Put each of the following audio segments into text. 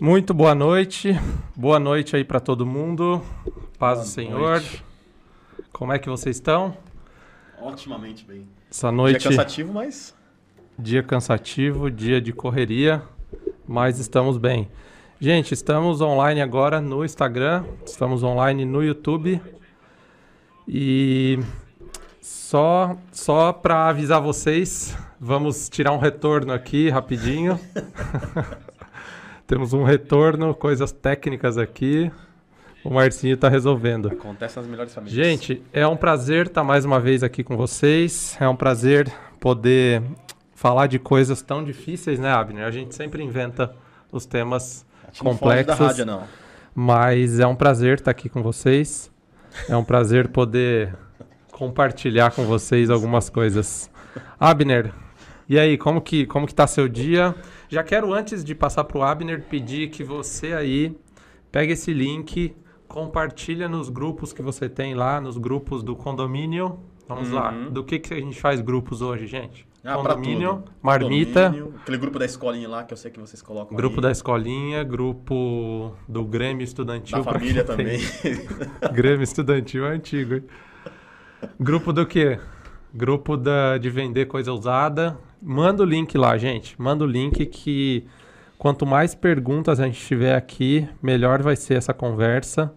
Muito boa noite. Boa noite aí para todo mundo. Paz Boa do Senhor. noite. Como é que vocês estão? Otimamente bem. Essa noite, Dia cansativo, mas dia cansativo, dia de correria, mas estamos bem. Gente, estamos online agora no Instagram, estamos online no YouTube. E só só para avisar vocês, vamos tirar um retorno aqui rapidinho. Temos um retorno, coisas técnicas aqui. O Marcinho está resolvendo. acontece nas melhores famílias. Gente, é um prazer estar mais uma vez aqui com vocês. É um prazer poder falar de coisas tão difíceis, né, Abner? A gente sempre inventa os temas, complexos. da rádio, não. mas é um prazer estar aqui com vocês. É um prazer poder compartilhar com vocês algumas coisas. Abner, e aí, como que, como que tá seu dia? Já quero, antes de passar para o Abner, pedir que você aí pegue esse link, compartilha nos grupos que você tem lá, nos grupos do condomínio. Vamos lá. Uhum. Do que, que a gente faz grupos hoje, gente? Ah, condomínio, marmita, Condomínio, aquele grupo da escolinha lá que eu sei que vocês colocam grupo aí. da escolinha, grupo do Grêmio Estudantil. da família também. Grêmio Estudantil é antigo, hein? Grupo do quê? Grupo da, de vender coisa usada. Manda o link lá, gente. Manda o link que quanto mais perguntas a gente tiver aqui, melhor vai ser essa conversa,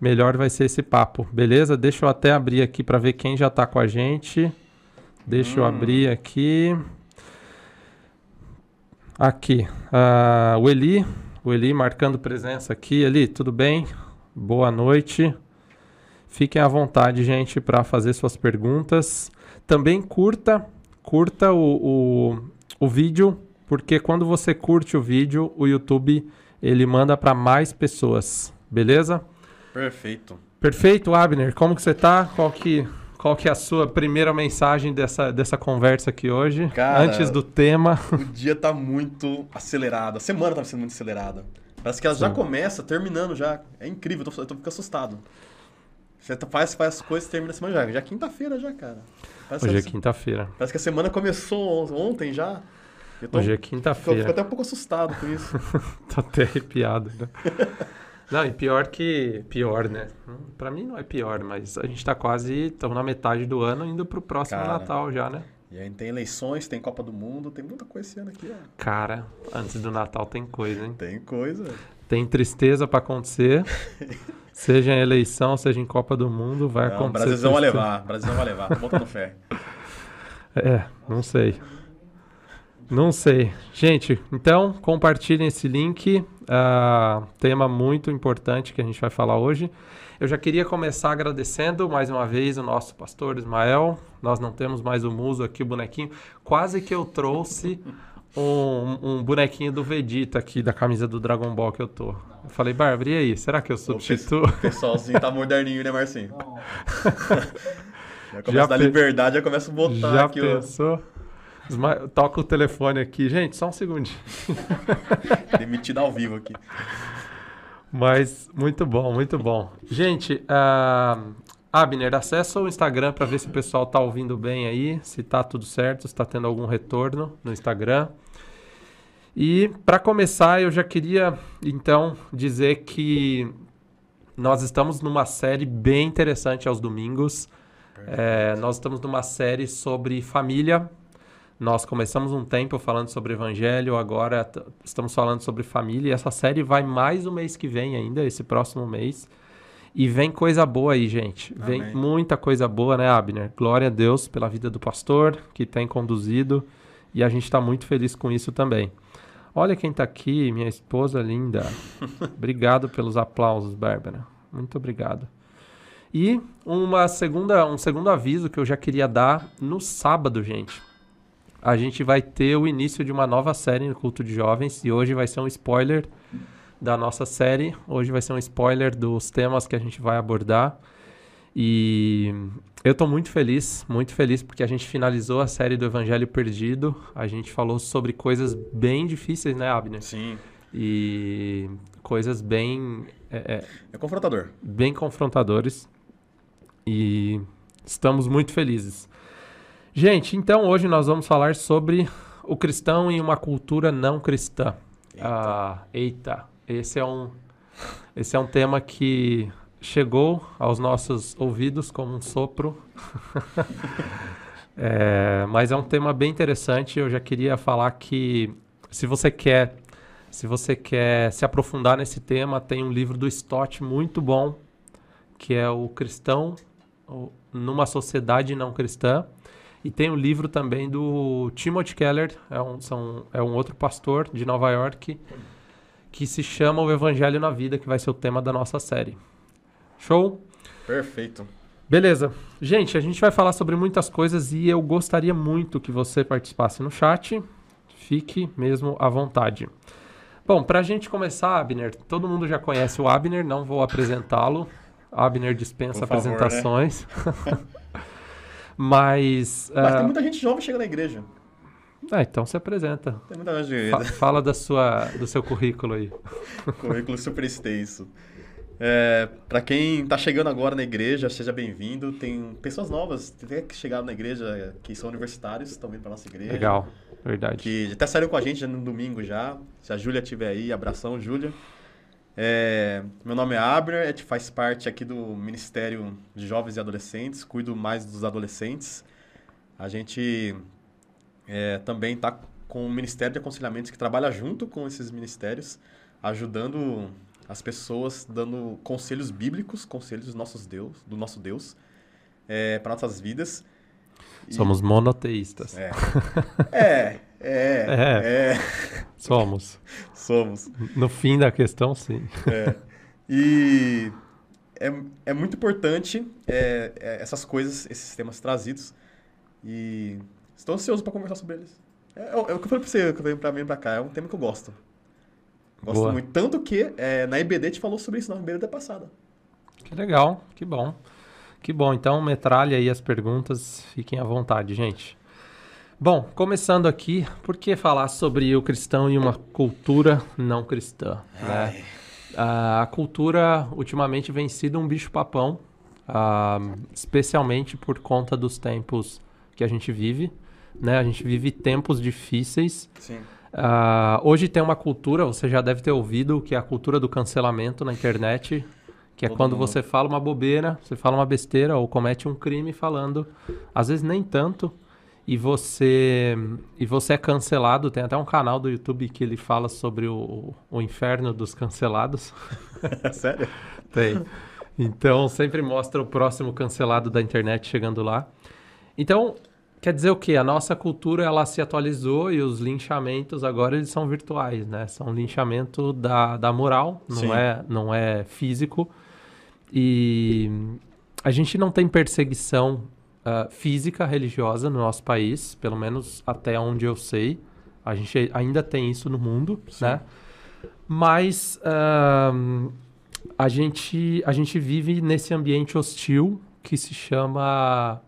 melhor vai ser esse papo, beleza? Deixa eu até abrir aqui para ver quem já tá com a gente. Deixa eu Hum. abrir aqui. Aqui. ah, o Eli. O Eli marcando presença aqui. Eli, tudo bem? Boa noite. Fiquem à vontade, gente, para fazer suas perguntas. Também curta, curta o, o, o vídeo, porque quando você curte o vídeo, o YouTube ele manda para mais pessoas, beleza? Perfeito. Perfeito, Abner. Como que você tá? Qual que, qual que é a sua primeira mensagem dessa, dessa conversa aqui hoje? Cara, Antes do tema. O dia tá muito acelerado. A semana tá sendo muito acelerada. Parece que ela já Sim. começa terminando já. É incrível, eu tô, eu tô ficando assustado. Você tá- faz, faz as coisas e termina a semana já. Já é quinta-feira já, cara. Parece, Hoje é quinta-feira. parece que a semana começou on- ontem já. Tô, Hoje é eu fico quinta-feira. até um pouco assustado com isso. Tô até arrepiado. Né? Não, e pior que. Pior, né? Hum, Pra mim não é pior, mas a gente tá quase. Estamos na metade do ano indo pro próximo Cara. Natal já, né? E aí tem eleições, tem Copa do Mundo, tem muita coisa esse ano aqui, ó. Cara, antes do Natal tem coisa, hein? Tem coisa. Tem tristeza pra acontecer. seja em eleição, seja em Copa do Mundo, vai Não, o acontecer. Brasilzão vai tristeza. levar, o Brasilzão vai levar. Botando fé. É, não sei. Não sei. Gente, então compartilhem esse link. ah, tema muito importante que a gente vai falar hoje. Eu já queria começar agradecendo mais uma vez o nosso pastor Ismael. Nós não temos mais o muso aqui, o bonequinho. Quase que eu trouxe um, um bonequinho do Vegeta aqui, da camisa do Dragon Ball que eu tô. Eu falei, Bárbara, e aí? Será que eu substituo? O pessoalzinho tá moderninho, né, Marcinho? Já começa Já a dar pe- liberdade, já começa a botar Já aqui o pensou? Isma- Toca o telefone aqui. Gente, só um segundinho. demitido ao vivo aqui. Mas muito bom, muito bom. Gente, ah, Abner, acessa o Instagram para ver se o pessoal tá ouvindo bem aí, se tá tudo certo, se tá tendo algum retorno no Instagram. E para começar, eu já queria então dizer que nós estamos numa série bem interessante aos domingos. É, nós estamos numa série sobre família. Nós começamos um tempo falando sobre evangelho, agora estamos falando sobre família. E essa série vai mais o mês que vem ainda, esse próximo mês. E vem coisa boa aí, gente. Vem Amém. muita coisa boa, né, Abner? Glória a Deus pela vida do pastor que tem conduzido. E a gente está muito feliz com isso também. Olha quem está aqui, minha esposa linda. Obrigado pelos aplausos, Bárbara. Muito obrigado. E uma segunda, um segundo aviso que eu já queria dar no sábado, gente. A gente vai ter o início de uma nova série no Culto de Jovens e hoje vai ser um spoiler da nossa série. Hoje vai ser um spoiler dos temas que a gente vai abordar. E eu tô muito feliz, muito feliz porque a gente finalizou a série do Evangelho Perdido. A gente falou sobre coisas bem difíceis, né, Abner? Sim. E coisas bem é, é, É confrontador. bem confrontadores e estamos muito felizes. Gente, então hoje nós vamos falar sobre o cristão em uma cultura não cristã. Eita. Ah, eita, esse é um, esse é um tema que chegou aos nossos ouvidos como um sopro. é, mas é um tema bem interessante. Eu já queria falar que se você quer, se você quer se aprofundar nesse tema, tem um livro do Stott muito bom, que é o Cristão numa sociedade não cristã. E tem um livro também do Timothy Keller, é um, são, é um outro pastor de Nova York, que se chama O Evangelho na Vida, que vai ser o tema da nossa série. Show? Perfeito. Beleza. Gente, a gente vai falar sobre muitas coisas e eu gostaria muito que você participasse no chat. Fique mesmo à vontade. Bom, para a gente começar, Abner, todo mundo já conhece o Abner, não vou apresentá-lo. Abner dispensa favor, né? apresentações. Né? Mas. Mas uh... tem muita gente jovem chegando na igreja. Ah, então se apresenta. Tem muita gente. Fa fala da sua, do seu currículo aí. currículo super extenso. É, para quem está chegando agora na igreja, seja bem-vindo. Tem pessoas novas tem que chegaram na igreja que são universitários, estão vindo para nossa igreja. Legal, verdade. Que até saíram com a gente no domingo já. Se a Júlia estiver aí, abração, Júlia. É, meu nome é Abner, gente faz parte aqui do Ministério de Jovens e Adolescentes, cuido mais dos adolescentes. A gente é, também está com o Ministério de Aconselhamentos que trabalha junto com esses ministérios, ajudando as pessoas dando conselhos bíblicos, conselhos do nosso Deus, do nosso Deus, é, para nossas vidas. Somos monoteístas. É. é, é, é, é. Somos. Somos. No fim da questão, sim. É. E é, é muito importante é, é, essas coisas, esses temas trazidos. E estou ansioso para conversar sobre eles. É, é, o que eu falei para você, que eu venho para mim para cá. É um tema que eu gosto. Gosto Boa. muito. Tanto que é, na IBD te falou sobre isso na IBD passada. Que legal, que bom. Que bom. Então, metralha aí as perguntas. Fiquem à vontade, gente. Bom, começando aqui, por que falar sobre o cristão e uma cultura não cristã? Né? a cultura ultimamente vem sido um bicho-papão, uh, especialmente por conta dos tempos que a gente vive. Né? A gente vive tempos difíceis. Sim. Uh, hoje tem uma cultura, você já deve ter ouvido, que é a cultura do cancelamento na internet, que é Todo quando mundo. você fala uma bobeira, você fala uma besteira ou comete um crime falando, às vezes nem tanto, e você e você é cancelado. Tem até um canal do YouTube que ele fala sobre o, o inferno dos cancelados. Sério? tem. Então sempre mostra o próximo cancelado da internet chegando lá. Então Quer dizer o quê? A nossa cultura ela se atualizou e os linchamentos agora eles são virtuais, né? São linchamento da, da moral, não é, não é físico. E a gente não tem perseguição uh, física religiosa no nosso país, pelo menos até onde eu sei. A gente ainda tem isso no mundo, Sim. né? Mas uh, a, gente, a gente vive nesse ambiente hostil que se chama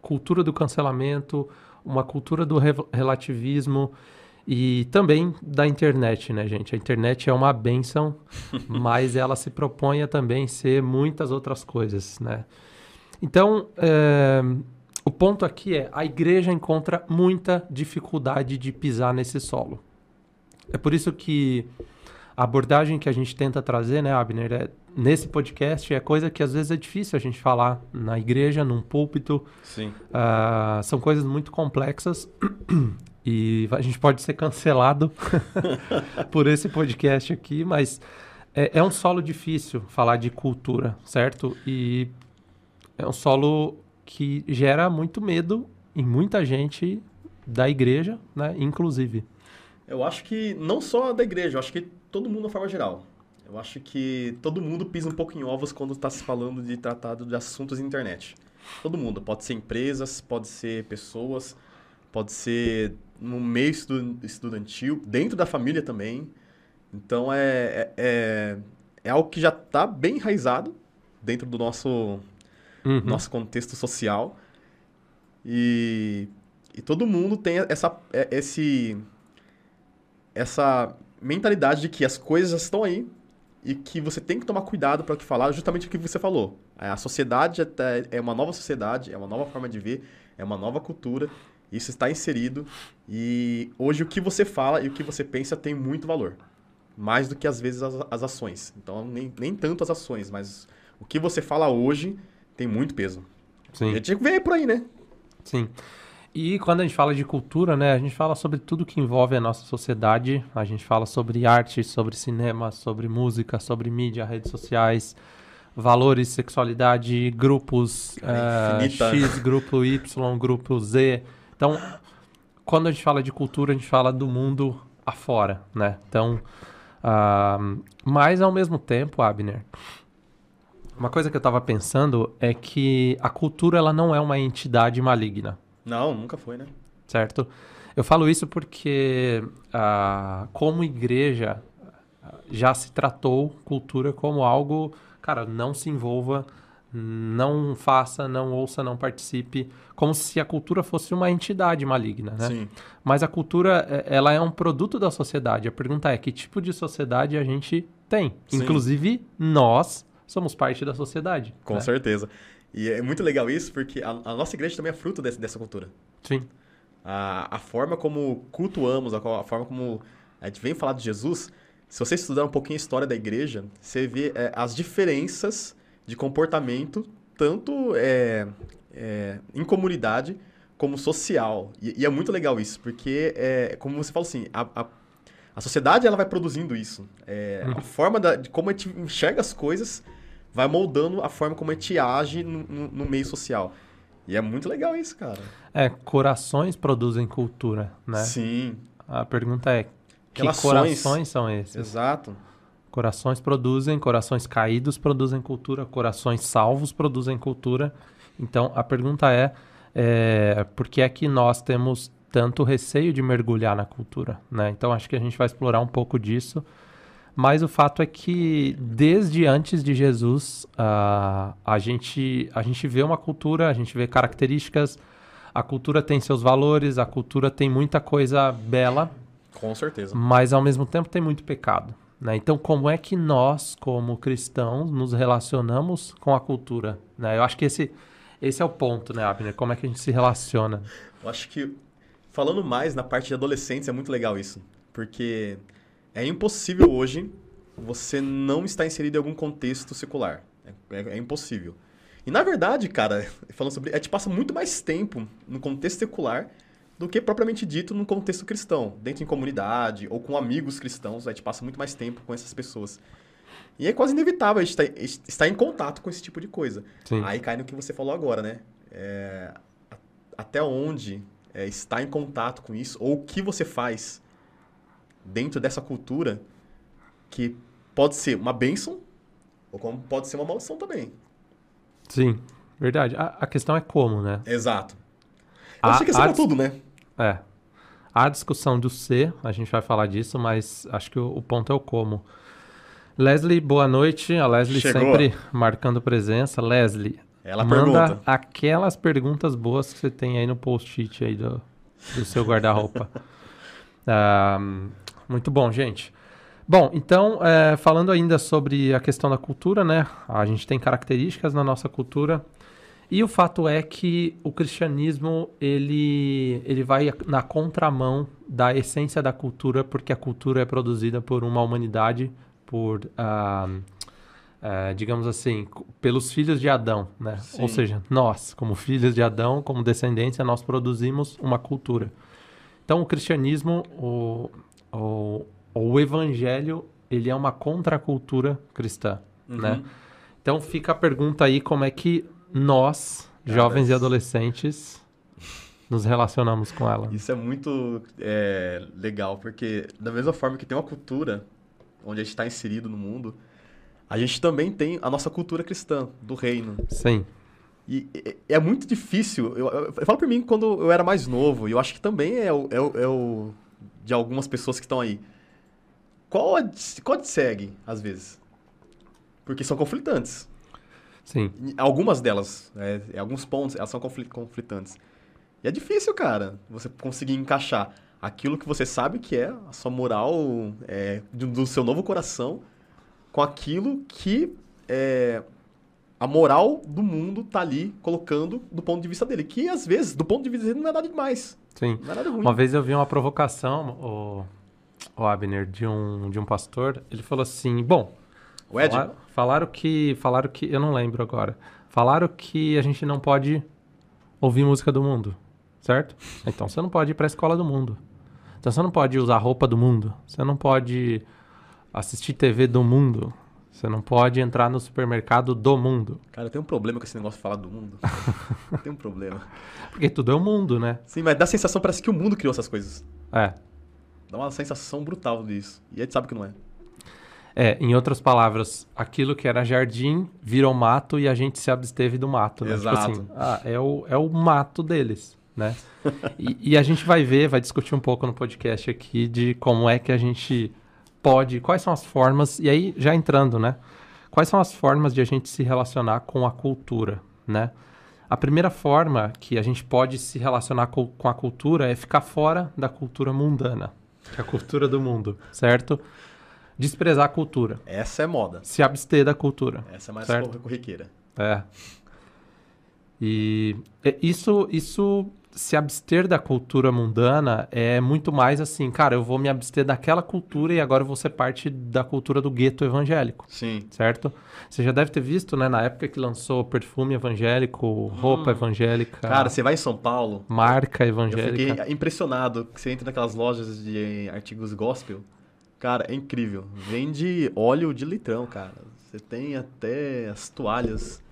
cultura do cancelamento, uma cultura do re relativismo e também da internet, né, gente? A internet é uma benção, mas ela se propõe a também ser muitas outras coisas, né? Então, é, o ponto aqui é, a igreja encontra muita dificuldade de pisar nesse solo. É por isso que a abordagem que a gente tenta trazer, né, Abner, é, nesse podcast é coisa que às vezes é difícil a gente falar na igreja, num púlpito. Sim. Uh, são coisas muito complexas e a gente pode ser cancelado por esse podcast aqui, mas é, é um solo difícil falar de cultura, certo? E é um solo que gera muito medo em muita gente da igreja, né, inclusive. Eu acho que não só da igreja, eu acho que todo mundo de forma geral. Eu acho que todo mundo pisa um pouco em ovos quando está se falando de tratado de assuntos na internet. Todo mundo. Pode ser empresas, pode ser pessoas, pode ser no meio estudantil, dentro da família também. Então é, é, é, é algo que já está bem enraizado dentro do nosso, uhum. nosso contexto social. E, e todo mundo tem essa, é, esse, essa mentalidade de que as coisas estão aí e que você tem que tomar cuidado para o que falar, justamente o que você falou. A sociedade é uma nova sociedade, é uma nova forma de ver, é uma nova cultura, isso está inserido e hoje o que você fala e o que você pensa tem muito valor. mais do que às vezes as, as ações. Então, nem, nem tanto as ações, mas o que você fala hoje tem muito peso. Sim. A gente vê por aí, né? Sim. E quando a gente fala de cultura, né, a gente fala sobre tudo que envolve a nossa sociedade. A gente fala sobre arte, sobre cinema, sobre música, sobre mídia, redes sociais, valores, sexualidade, grupos É eh. X, grupo Y, grupo Z. Então, quando a gente fala de cultura, a gente fala do mundo afora, né? Então, ah, mas ao mesmo tempo, Abner, uma coisa que eu estava pensando é que a cultura ela não é uma entidade maligna Não, nunca foi, né? certo? Eu falo isso porque, ah, como igreja, já se tratou cultura como algo, cara, não se envolva, não faça, não ouça, não participe, como se a cultura fosse uma entidade maligna, né? Sim. Mas a cultura, eh, ela é um produto da sociedade. A pergunta é, que tipo de sociedade a gente tem? Sim. Inclusive, nós somos parte da sociedade. Com né? certeza. E é muito legal isso, porque a, a nossa igreja também é fruto desse- dessa cultura. Sim, A, a forma como cultuamos, a, a forma como a gente vem falar de Jesus, se você estudar um pouquinho a história da igreja, você vê é, as diferenças de comportamento, tanto é, é, em comunidade como social. E, e é muito legal isso, porque, é, como você falou assim, a, a, a sociedade ela vai produzindo isso. É, A forma da- de como a gente enxerga as coisas vai moldando a forma como a gente age no, no- no meio social. E é muito legal isso, cara. É, corações produzem cultura, né? Sim, A pergunta é, que Relações. corações são esses? exato. Corações produzem, corações caídos produzem cultura, corações salvos produzem cultura. Então, a pergunta é, é por que é que nós temos tanto receio de mergulhar na cultura, né? Então, acho que a gente vai explorar um pouco disso. Mas o fato é que desde antes de Jesus, ah, a, gente, a gente vê uma cultura, a gente vê características, a cultura tem seus valores, a cultura tem muita coisa bela, Com certeza. mas ao mesmo tempo tem muito pecado. Né? Então, como é que nós, como cristãos, nos relacionamos com a cultura? Né? Eu acho que esse, esse é o ponto, né, Abner? Como é que a gente se relaciona? Eu acho que, falando mais na parte de adolescentes, é muito legal isso. Porque é impossível hoje você não estar inserido em algum contexto secular. É, é- é impossível. E na verdade, cara, falando sobre. A gente passa muito mais tempo no contexto secular do que propriamente dito no contexto cristão. Dentro em comunidade ou com amigos cristãos, a gente passa muito mais tempo com essas pessoas. E é quase inevitável a gente estar- em contato com esse tipo de coisa. Sim. Aí cai no que você falou agora, né? É, até onde é, estar em contato com isso, ou o que você faz dentro dessa cultura que pode ser uma bênção, ou como pode ser uma maldição também. Sim, verdade. A, a questão é como, né? Exato. Eu A- achei que isso a era dis- tudo, né? É. A discussão do ser, a gente vai falar disso, mas acho que o, o ponto é o como. Leslie, boa noite. A Leslie Chegou. sempre marcando presença. Leslie, Ela manda pergunta. aquelas perguntas boas que você tem aí no post-it aí do, do seu guarda-roupa. Ah, muito bom, gente. Bom, então, é, falando ainda sobre a questão da cultura, né? A gente tem características na nossa cultura. E o fato é que o cristianismo, ele, ele vai na contramão da essência da cultura, porque a cultura é produzida por uma humanidade, por, ah, ah, digamos assim, pelos filhos de Adão, né? Sim. Ou seja, nós, como filhos de Adão, como descendência, nós produzimos uma cultura. Então, o cristianismo, o, o, o evangelho, ele é uma contracultura cristã, né? Uhum. Então fica a pergunta aí como é que nós, jovens e adolescentes, nos relacionamos com ela. Isso é muito é, legal, porque da mesma forma que tem uma cultura onde a gente está inserido no mundo, a gente também tem a nossa cultura cristã, do reino. Sim, E é- muito difícil. Eu, eu, eu falo por mim quando eu era mais novo, e eu acho que também é o, é o- é o de algumas pessoas que estão aí. Qual a, qual segue, às vezes? Porque são conflitantes. sim, Algumas delas, é, em alguns pontos, elas são confli- conflitantes. E é difícil, cara, você conseguir encaixar aquilo que você sabe que é a sua moral é, do, do seu novo coração com aquilo que é, a moral do mundo tá ali colocando do ponto de vista dele. Que às vezes, do ponto de vista dele, não é nada demais. sim. Não é nada ruim. Uma vez eu vi uma provocação, o o Abner, de um, de um pastor. Ele falou assim: bom. O Ed? Falaram, falaram que. Falaram que. Eu não lembro agora. Falaram que a gente não pode ouvir música do mundo. Certo? Então você não pode ir pra escola do mundo. Então você não pode usar roupa do mundo. Você não pode assistir TV do mundo. Você não pode entrar no supermercado do mundo. Cara, tem um problema com esse negócio de falar do mundo. tem um problema. Porque tudo é o mundo, né? Sim, mas dá a sensação, parece que o mundo criou essas coisas. É. Dá uma sensação brutal disso. E a gente sabe que não é. É, em outras palavras, aquilo que era jardim virou mato e a gente se absteve do mato, né? Tipo Exato. assim, ah, é, o, é o mato deles, né? e, e a gente vai ver, vai discutir um pouco no podcast aqui de como é que a gente pode, quais são as formas, e aí já entrando, né? Quais são as formas de a gente se relacionar com a cultura, né? A primeira forma que a gente pode se relacionar co- com a cultura é ficar fora da cultura mundana, que é a cultura do mundo, certo? Desprezar a cultura, Essa é moda. se abster da cultura. Essa é mais Certo. cor- corriqueira. É. E é, isso, isso, se abster da cultura mundana é muito mais assim, cara, eu vou me abster daquela cultura e agora eu vou ser parte da cultura do gueto evangélico, Sim. certo? Você já deve ter visto, né, na época que lançou perfume evangélico, roupa evangélica, Cara, você vai em São Paulo, marca eu evangélica. fiquei impressionado que você entra naquelas lojas de artigos gospel. Cara, é incrível. Vende óleo de litrão, cara. Você tem até as toalhas.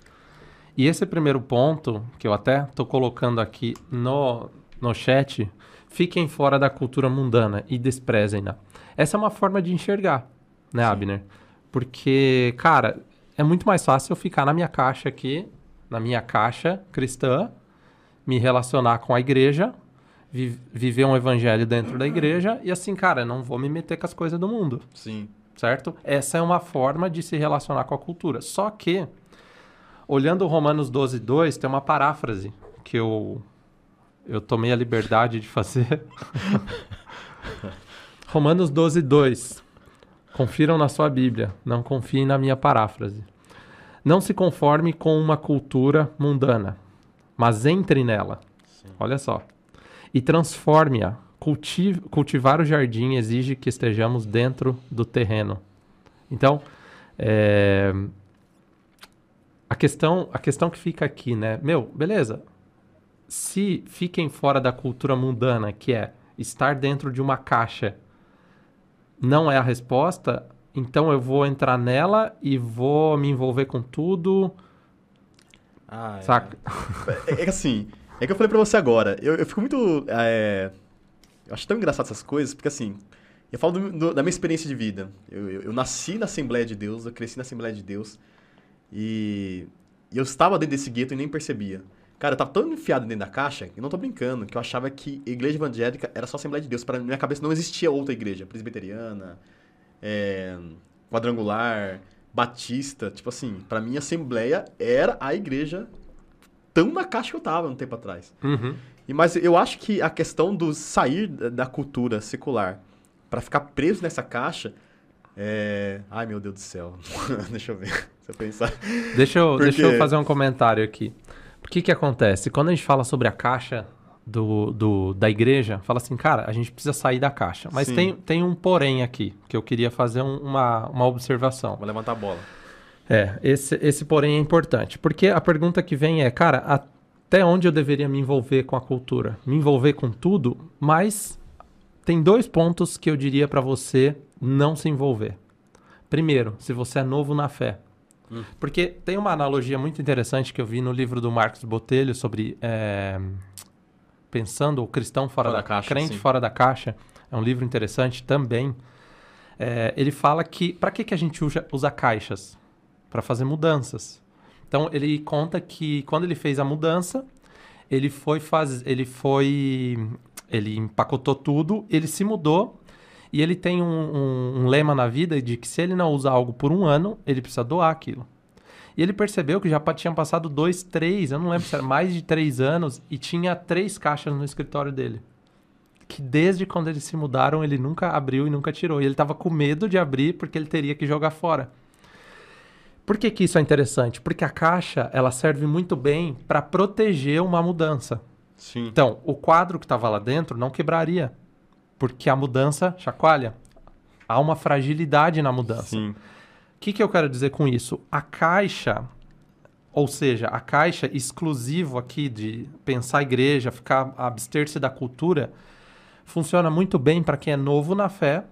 E esse primeiro ponto, que eu até tô colocando aqui no, no chat, fiquem fora da cultura mundana e desprezem-na. Essa é uma forma de enxergar, né, Sim. Abner? Porque, cara, é muito mais fácil eu ficar na minha caixa aqui, na minha caixa cristã, me relacionar com a igreja, vi- viver um evangelho dentro da igreja e assim, cara, não vou me meter com as coisas do mundo Sim. certo? Essa é uma forma de se relacionar com a cultura. Só que, olhando Romanos 12, 2, tem uma paráfrase que eu, eu tomei a liberdade de fazer. Romanos 12, 2. Confiram na sua Bíblia, não confiem na minha paráfrase. Não se conforme com uma cultura mundana, mas entre nela. Olha só. E transforme-a. Cultivar o jardim exige que estejamos dentro do terreno. Então, é, a, questão, a questão que fica aqui, né? Meu, beleza. Se fiquem fora da cultura mundana, que é estar dentro de uma caixa, não é a resposta, então eu vou entrar nela e vou me envolver com tudo, Ah, é. saca? É, é que assim, é que eu falei pra você agora. Eu, eu fico muito. é, eu acho tão engraçado essas coisas, porque assim, eu falo do- do- da minha experiência de vida. Eu, eu- eu nasci na Assembleia de Deus, eu cresci na Assembleia de Deus, e, e eu estava dentro desse gueto e nem percebia. Cara, eu tava tão enfiado dentro da caixa, e não tô brincando, que eu achava que igreja evangélica era só Assembleia de Deus. Pra minha cabeça não existia outra igreja, presbiteriana, é, quadrangular, batista. Tipo assim, pra mim, Assembleia era a igreja tão na caixa que eu tava um tempo atrás. Uhum. E, mas eu acho que a questão do sair da cultura secular pra ficar preso nessa caixa é... Ai, meu Deus do céu. Deixa eu ver. Se eu pensar... Deixa eu, Porque- deixa eu fazer um comentário aqui. O que que acontece? Quando a gente fala sobre a caixa do, do- da igreja, fala assim, cara, a gente precisa sair da caixa. Mas Sim. tem, tem um porém aqui, que eu queria fazer um- uma, uma observação. Vou levantar a bola. É, esse, esse porém é importante. Porque a pergunta que vem é, cara, até onde eu deveria me envolver com a cultura? Me envolver com tudo, mas tem dois pontos que eu diria para você não se envolver. Primeiro, se você é novo na fé. Hum. Porque tem uma analogia muito interessante que eu vi no livro do Marcos Botelho sobre é, pensando o cristão fora, Fora da, da caixa, crente sim. fora da caixa. É um livro interessante também. É, ele fala que para que, que a gente usa, usa caixas? Para fazer mudanças. Então ele conta que quando ele fez a mudança, ele foi faz, ele foi, ele empacotou tudo, ele se mudou e ele tem um, um- um lema na vida de que se ele não usar algo por um ano, ele precisa doar aquilo. E ele percebeu que já tinham passado dois, três, eu não lembro se era mais de três anos, e tinha três caixas no escritório dele. Que desde quando eles se mudaram, ele nunca abriu e nunca tirou. E ele estava com medo de abrir porque ele teria que jogar fora. Por que, que isso é interessante? Porque a caixa ela serve muito bem para proteger uma mudança. Sim. Então, o quadro que estava lá dentro não quebraria, porque a mudança chacoalha. Há uma fragilidade na mudança. Sim. O que, que eu quero dizer com isso? A caixa, ou seja, a caixa exclusivo aqui de pensar a igreja, ficar abster-se da cultura, funciona muito bem para quem é novo na fé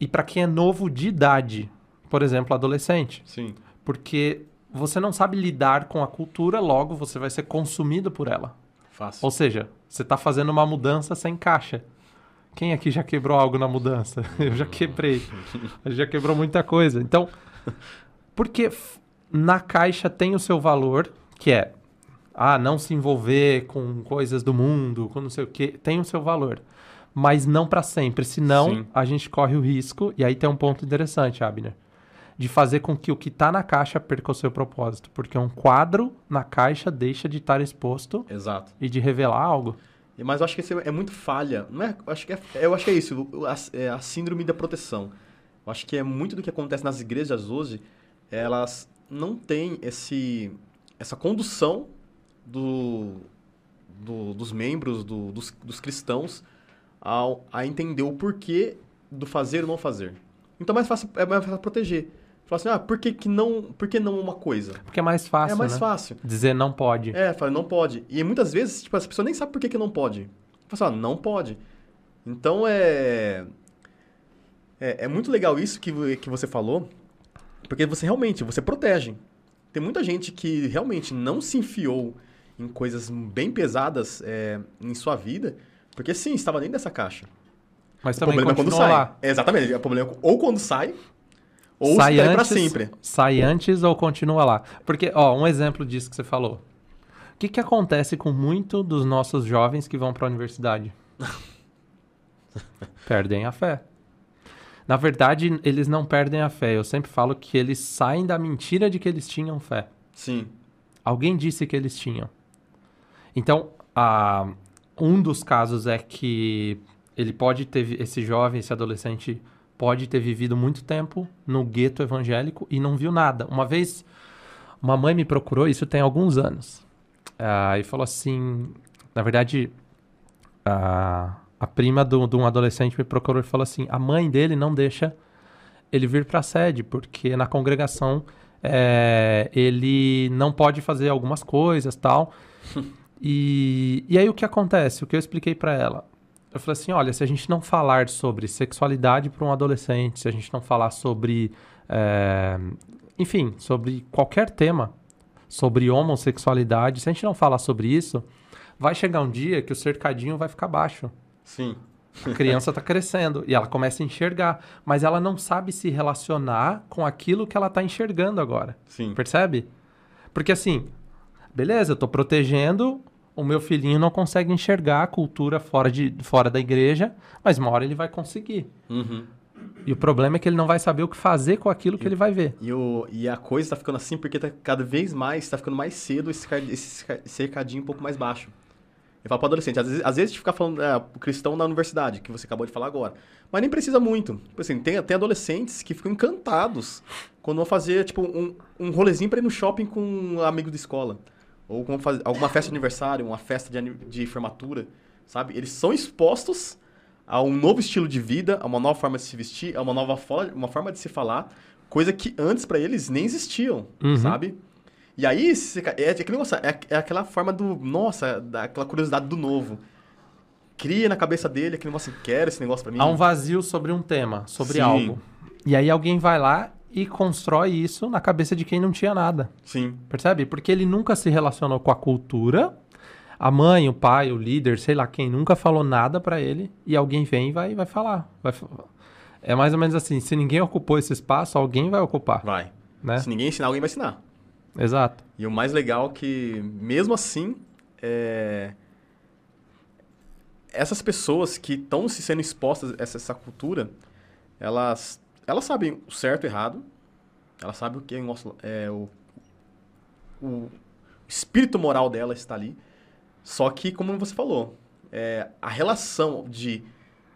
e para quem é novo de idade, por exemplo, adolescente. Sim. Porque você não sabe lidar com a cultura, logo você vai ser consumido por ela. Fácil. Ou seja, você está fazendo uma mudança sem caixa. Quem aqui já quebrou algo na mudança? Eu já quebrei. já quebrou muita coisa. Então, porque na caixa tem o seu valor, que é ah, não se envolver com coisas do mundo, com não sei o quê, tem o seu valor. Mas não para sempre, senão Sim. a gente corre o risco, e aí tem um ponto interessante, Abner, de fazer com que o que está na caixa perca o seu propósito, porque um quadro na caixa deixa de estar exposto Exato. e de revelar algo. Mas eu acho que isso é muito falha. Não é, eu, acho que é, eu acho que é isso, a, é a síndrome da proteção. Eu acho que é muito do que acontece nas igrejas hoje, elas não têm esse, essa condução do, do- dos membros, do- dos, dos cristãos, ao, a entender o porquê do fazer ou não fazer. Então é mais fácil, é mais fácil proteger. Falar assim, ah, por que, que não, por que não uma coisa? Porque é mais fácil, é mais né? fácil. Dizer não pode. É, fala, não pode. E muitas vezes, tipo, as pessoas nem sabem por que, que não pode. Fala assim, ó, não pode. Então é, é. É muito legal isso que, que você falou, porque você realmente, você protege. Tem muita gente que realmente não se enfiou em coisas bem pesadas é, em sua vida, porque sim, estava dentro dessa caixa. Mas O também problema é quando sai. lá. É, exatamente. O problema é ou quando sai, ou sai antes, sempre. sai antes ou continua lá. Porque, ó, um exemplo disso que você falou. O que, que acontece com muito dos nossos jovens que vão para a universidade? Perdem a fé. Na verdade, eles não perdem a fé. Eu sempre falo que eles saem da mentira de que eles tinham fé. Sim. Alguém disse que eles tinham. Então, a- um dos casos é que ele pode ter, esse jovem, esse adolescente, pode ter vivido muito tempo no gueto evangélico e não viu nada. Uma vez, uma mãe me procurou, isso tem alguns anos, ah, e falou assim: na verdade, a, a prima do- de um adolescente me procurou e falou assim: a mãe dele não deixa ele vir para a sede, porque na congregação é, ele não pode fazer algumas coisas tal. e, e aí o que acontece? O que eu expliquei para ela? Eu falei assim: olha, se a gente não falar sobre sexualidade para um adolescente, se a gente não falar sobre. é, enfim, sobre qualquer tema, sobre homossexualidade, se a gente não falar sobre isso, vai chegar um dia que o cercadinho vai ficar baixo. Sim. A criança está crescendo e ela começa a enxergar, mas ela não sabe se relacionar com aquilo que ela está enxergando agora. Sim. Percebe? Porque assim, beleza, eu tô protegendo, o meu filhinho não consegue enxergar a cultura fora, de, fora da igreja, mas uma hora ele vai conseguir. Uhum. E o problema é que ele não vai saber o que fazer com aquilo que ele vai ver. E, o, e a coisa tá ficando assim porque tá cada vez mais, tá ficando mais cedo esse, esse cer- cercadinho um pouco mais baixo. Eu falo para adolescente, às vezes, às vezes a gente fica falando é, cristão na universidade, que você acabou de falar agora. Mas nem precisa muito. Tipo assim, tem, tem adolescentes que ficam encantados quando vão fazer, tipo, um, um rolezinho para ir no shopping com um amigo de escola. Ou com fazer alguma festa de aniversário, uma festa de, de formatura, sabe? Eles são expostos a um novo estilo de vida, a uma nova forma de se vestir, a uma nova forma, uma forma de se falar, coisa que antes para eles nem existiam, Uhum. sabe? E aí, se- é, aquele negócio, é, é aquela forma do, nossa, daquela curiosidade do novo. Cria na cabeça dele aquele negócio, quero esse negócio pra mim. Há um vazio sobre um tema, sobre Sim. algo. E aí alguém vai lá e constrói isso na cabeça de quem não tinha nada. Sim, Percebe? Porque ele nunca se relacionou com a cultura. A mãe, o pai, o líder, sei lá quem, nunca falou nada pra ele. E alguém vem e vai, vai falar. Vai é mais ou menos assim: se ninguém ocupou esse espaço, alguém vai ocupar. vai. Né? Se ninguém ensinar, alguém vai ensinar. Exato. E o mais legal é que, mesmo assim, é... essas pessoas que estão se sendo expostas a essa, essa cultura, elas, elas sabem o certo e o errado, elas sabem o que é, o nosso- é o, o espírito moral dela está ali. Só que, como você falou, é, a relação de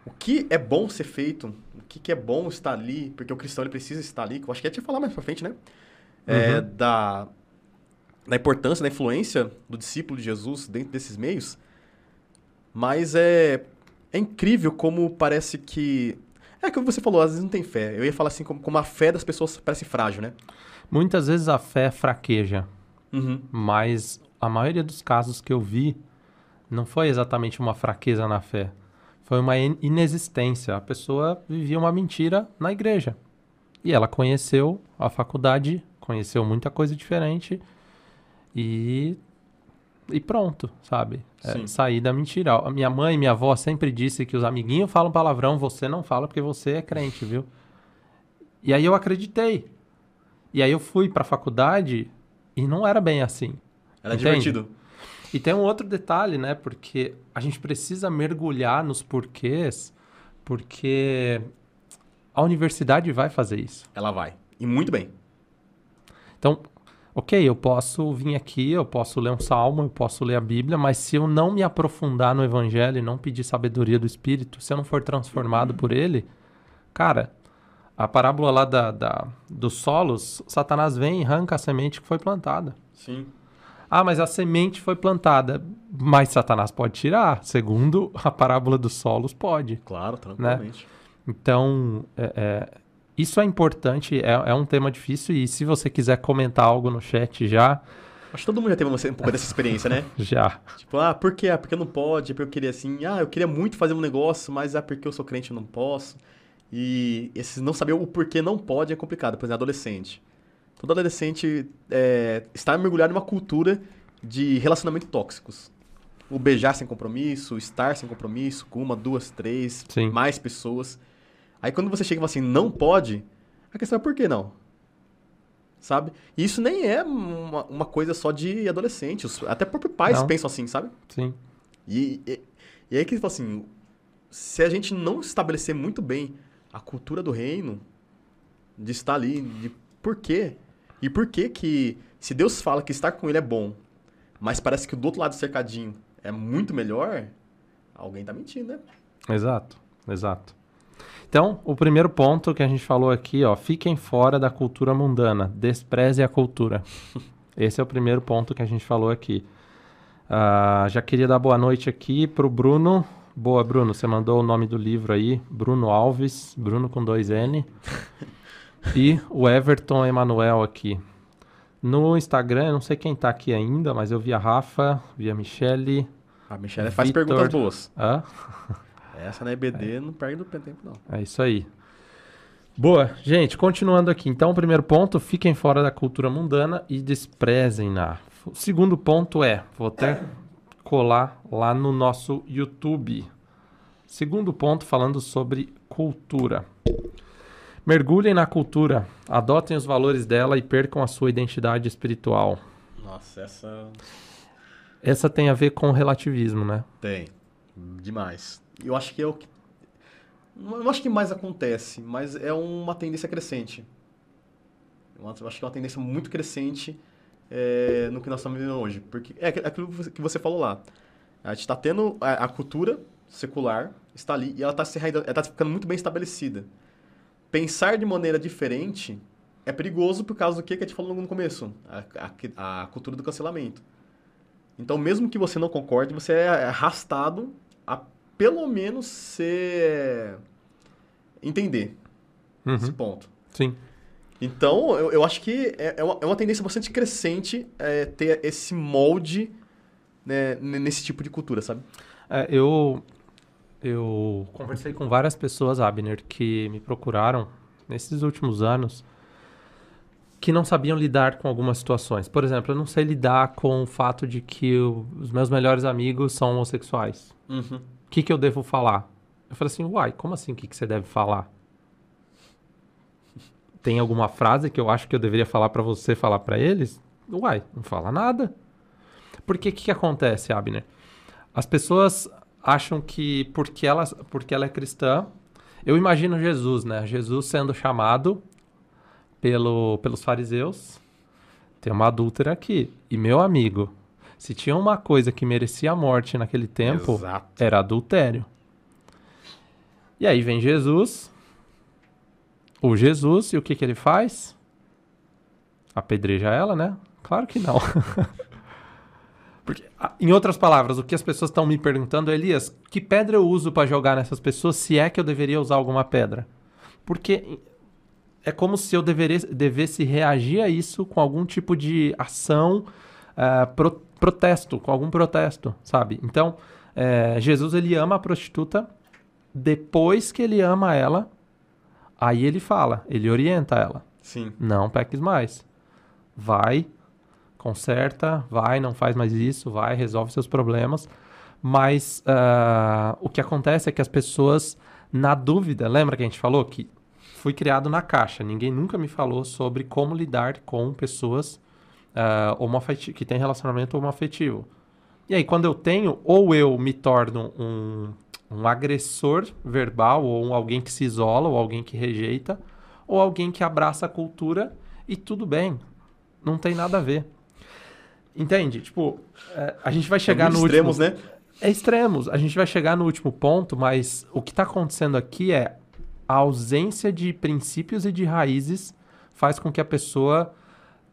o que é bom ser feito, o que, que é bom estar ali, porque o cristão ele precisa estar ali, que eu acho que ia te falar mais pra frente, né? É, da, da importância, da influência do discípulo de Jesus dentro desses meios. Mas é, é incrível como parece que. É que você falou, às vezes não tem fé. Eu ia falar assim, como, como a fé das pessoas parece frágil, né? Muitas vezes a fé fraqueja, Uhum. mas a maioria dos casos que eu vi não foi exatamente uma fraqueza na fé. Foi uma in- inexistência. A pessoa vivia uma mentira na igreja. E ela conheceu a faculdade, conheceu muita coisa diferente e e pronto, sabe? É, sair da mentira. A minha mãe e minha avó sempre disse que os amiguinhos falam palavrão, você não fala porque você é crente, viu? E aí eu acreditei. E aí eu fui pra faculdade e não era bem assim. Era Entende? divertido. E tem um outro detalhe, né? Porque a gente precisa mergulhar nos porquês, porque a universidade vai fazer isso. Ela vai. E muito bem. Então, ok, eu posso vir aqui, eu posso ler um salmo, eu posso ler a Bíblia, mas se eu não me aprofundar no Evangelho e não pedir sabedoria do Espírito, se eu não for transformado por ele, cara, a parábola lá da, da- dos solos, Satanás vem e arranca a semente que foi plantada. Sim. Ah, mas a semente foi plantada. Mas Satanás pode tirar. Segundo a parábola dos solos, pode. Claro, tranquilamente. Então, é- é, isso é importante, é, é um tema difícil. E se você quiser comentar algo no chat já, Acho que todo mundo já teve um pouco dessa experiência, né? já. Tipo, ah, por quê? Ah, porque não pode, é porque eu queria assim, ah, eu queria muito fazer um negócio, mas é porque eu sou crente e não posso. E esse não saber o porquê não pode é complicado, por exemplo, adolescente. Todo adolescente é, está mergulhado numa cultura de relacionamento tóxicos. O beijar sem compromisso, o estar sem compromisso, com uma, duas, três, Sim. mais pessoas. Aí quando você chega e fala assim, não pode, a questão é por que não? Sabe? E isso nem é uma, uma coisa só de adolescente. os- Até próprios pais Não. pensam assim, sabe? Sim. E, e, e aí que ele fala assim, se a gente não estabelecer muito bem a cultura do reino, de estar ali, de por quê? E por que que, se Deus fala que estar com ele é bom, mas parece que do outro lado do cercadinho é muito melhor, alguém tá mentindo, né? Exato, exato. Então, o primeiro ponto que a gente falou aqui, ó, fiquem fora da cultura mundana, despreze a cultura. Esse é o primeiro ponto que a gente falou aqui. Ah, já queria dar boa noite aqui pro Bruno. Boa, Bruno, você mandou o nome do livro aí, Bruno Alves, Bruno com dois N. E o Everton Emanuel aqui. No Instagram, eu não sei quem tá aqui ainda, mas eu vi a Rafa, vi a Michele. A Michelle faz perguntas boas. Hã? Essa na EBD não perde tempo, não. É isso aí. Boa, gente, continuando aqui. Então, o primeiro ponto, fiquem fora da cultura mundana e desprezem-na. O segundo ponto é, vou até colar lá no nosso YouTube. Segundo ponto, falando sobre cultura. Mergulhem na cultura, adotem os valores dela e percam a sua identidade espiritual. Nossa, essa Essa tem a ver com relativismo, né? tem. Demais. Eu acho que é o que. Não acho que mais acontece, mas é uma tendência crescente. Eu acho que é uma tendência muito crescente é, no que nós estamos vivendo hoje. Porque é aquilo que você falou lá. A gente está tendo a, a cultura secular, está ali, e ela está tá ficando muito bem estabelecida. Pensar de maneira diferente é perigoso por causa do que, que a gente falou no começo, a, a, a cultura do cancelamento. Então, mesmo que você não concorde, você é arrastado pelo menos ser entender Uhum, esse ponto. Sim. Então, eu, eu acho que é, é, uma, é uma tendência bastante crescente é, ter esse molde né, nesse tipo de cultura, sabe? É, eu, eu conversei com várias pessoas, Abner, que me procuraram nesses últimos anos que não sabiam lidar com algumas situações. Por exemplo, eu não sei lidar com o fato de que os meus melhores amigos são homossexuais. Uhum. O que, que eu devo falar? Eu falei assim, uai, como assim o que, que você deve falar? Tem alguma frase que eu acho que eu deveria falar pra você falar pra eles? Uai, não fala nada. Porque o que, que acontece, Abner? As pessoas acham que porque ela, porque ela é cristã, eu imagino Jesus, né? Jesus sendo chamado pelo, pelos fariseus, tem uma adúltera aqui. E meu amigo, se tinha uma coisa que merecia a morte naquele tempo, Exato. era adultério. E aí vem Jesus, o Jesus, e o que, que ele faz? Apedreja ela, né? Claro que não. Porque, em outras palavras, o que as pessoas estão me perguntando, Elias, que pedra eu uso para jogar nessas pessoas, se é que eu deveria usar alguma pedra? Porque é como se eu deveria, devesse reagir a isso com algum tipo de ação, uh, pro, protesto, com algum protesto, sabe? Então, uh, Jesus ele ama a prostituta, depois que ele ama ela, aí ele fala, ele orienta ela. Sim. Não peques mais. Vai, conserta, vai, não faz mais isso, vai, resolve seus problemas. Mas uh, o que acontece é que as pessoas, na dúvida, lembra que a gente falou que fui criado na caixa. Ninguém nunca me falou sobre como lidar com pessoas uh, que têm relacionamento homoafetivo. E aí, quando eu tenho, ou eu me torno um, um agressor verbal, ou um, alguém que se isola, ou alguém que rejeita, ou alguém que abraça a cultura e tudo bem. Não tem nada a ver. Entende? Tipo, é, a gente vai chegar é no extremos, último... né? É extremos. A gente vai chegar no último ponto, mas o que está acontecendo aqui é a ausência de princípios e de raízes faz com que a pessoa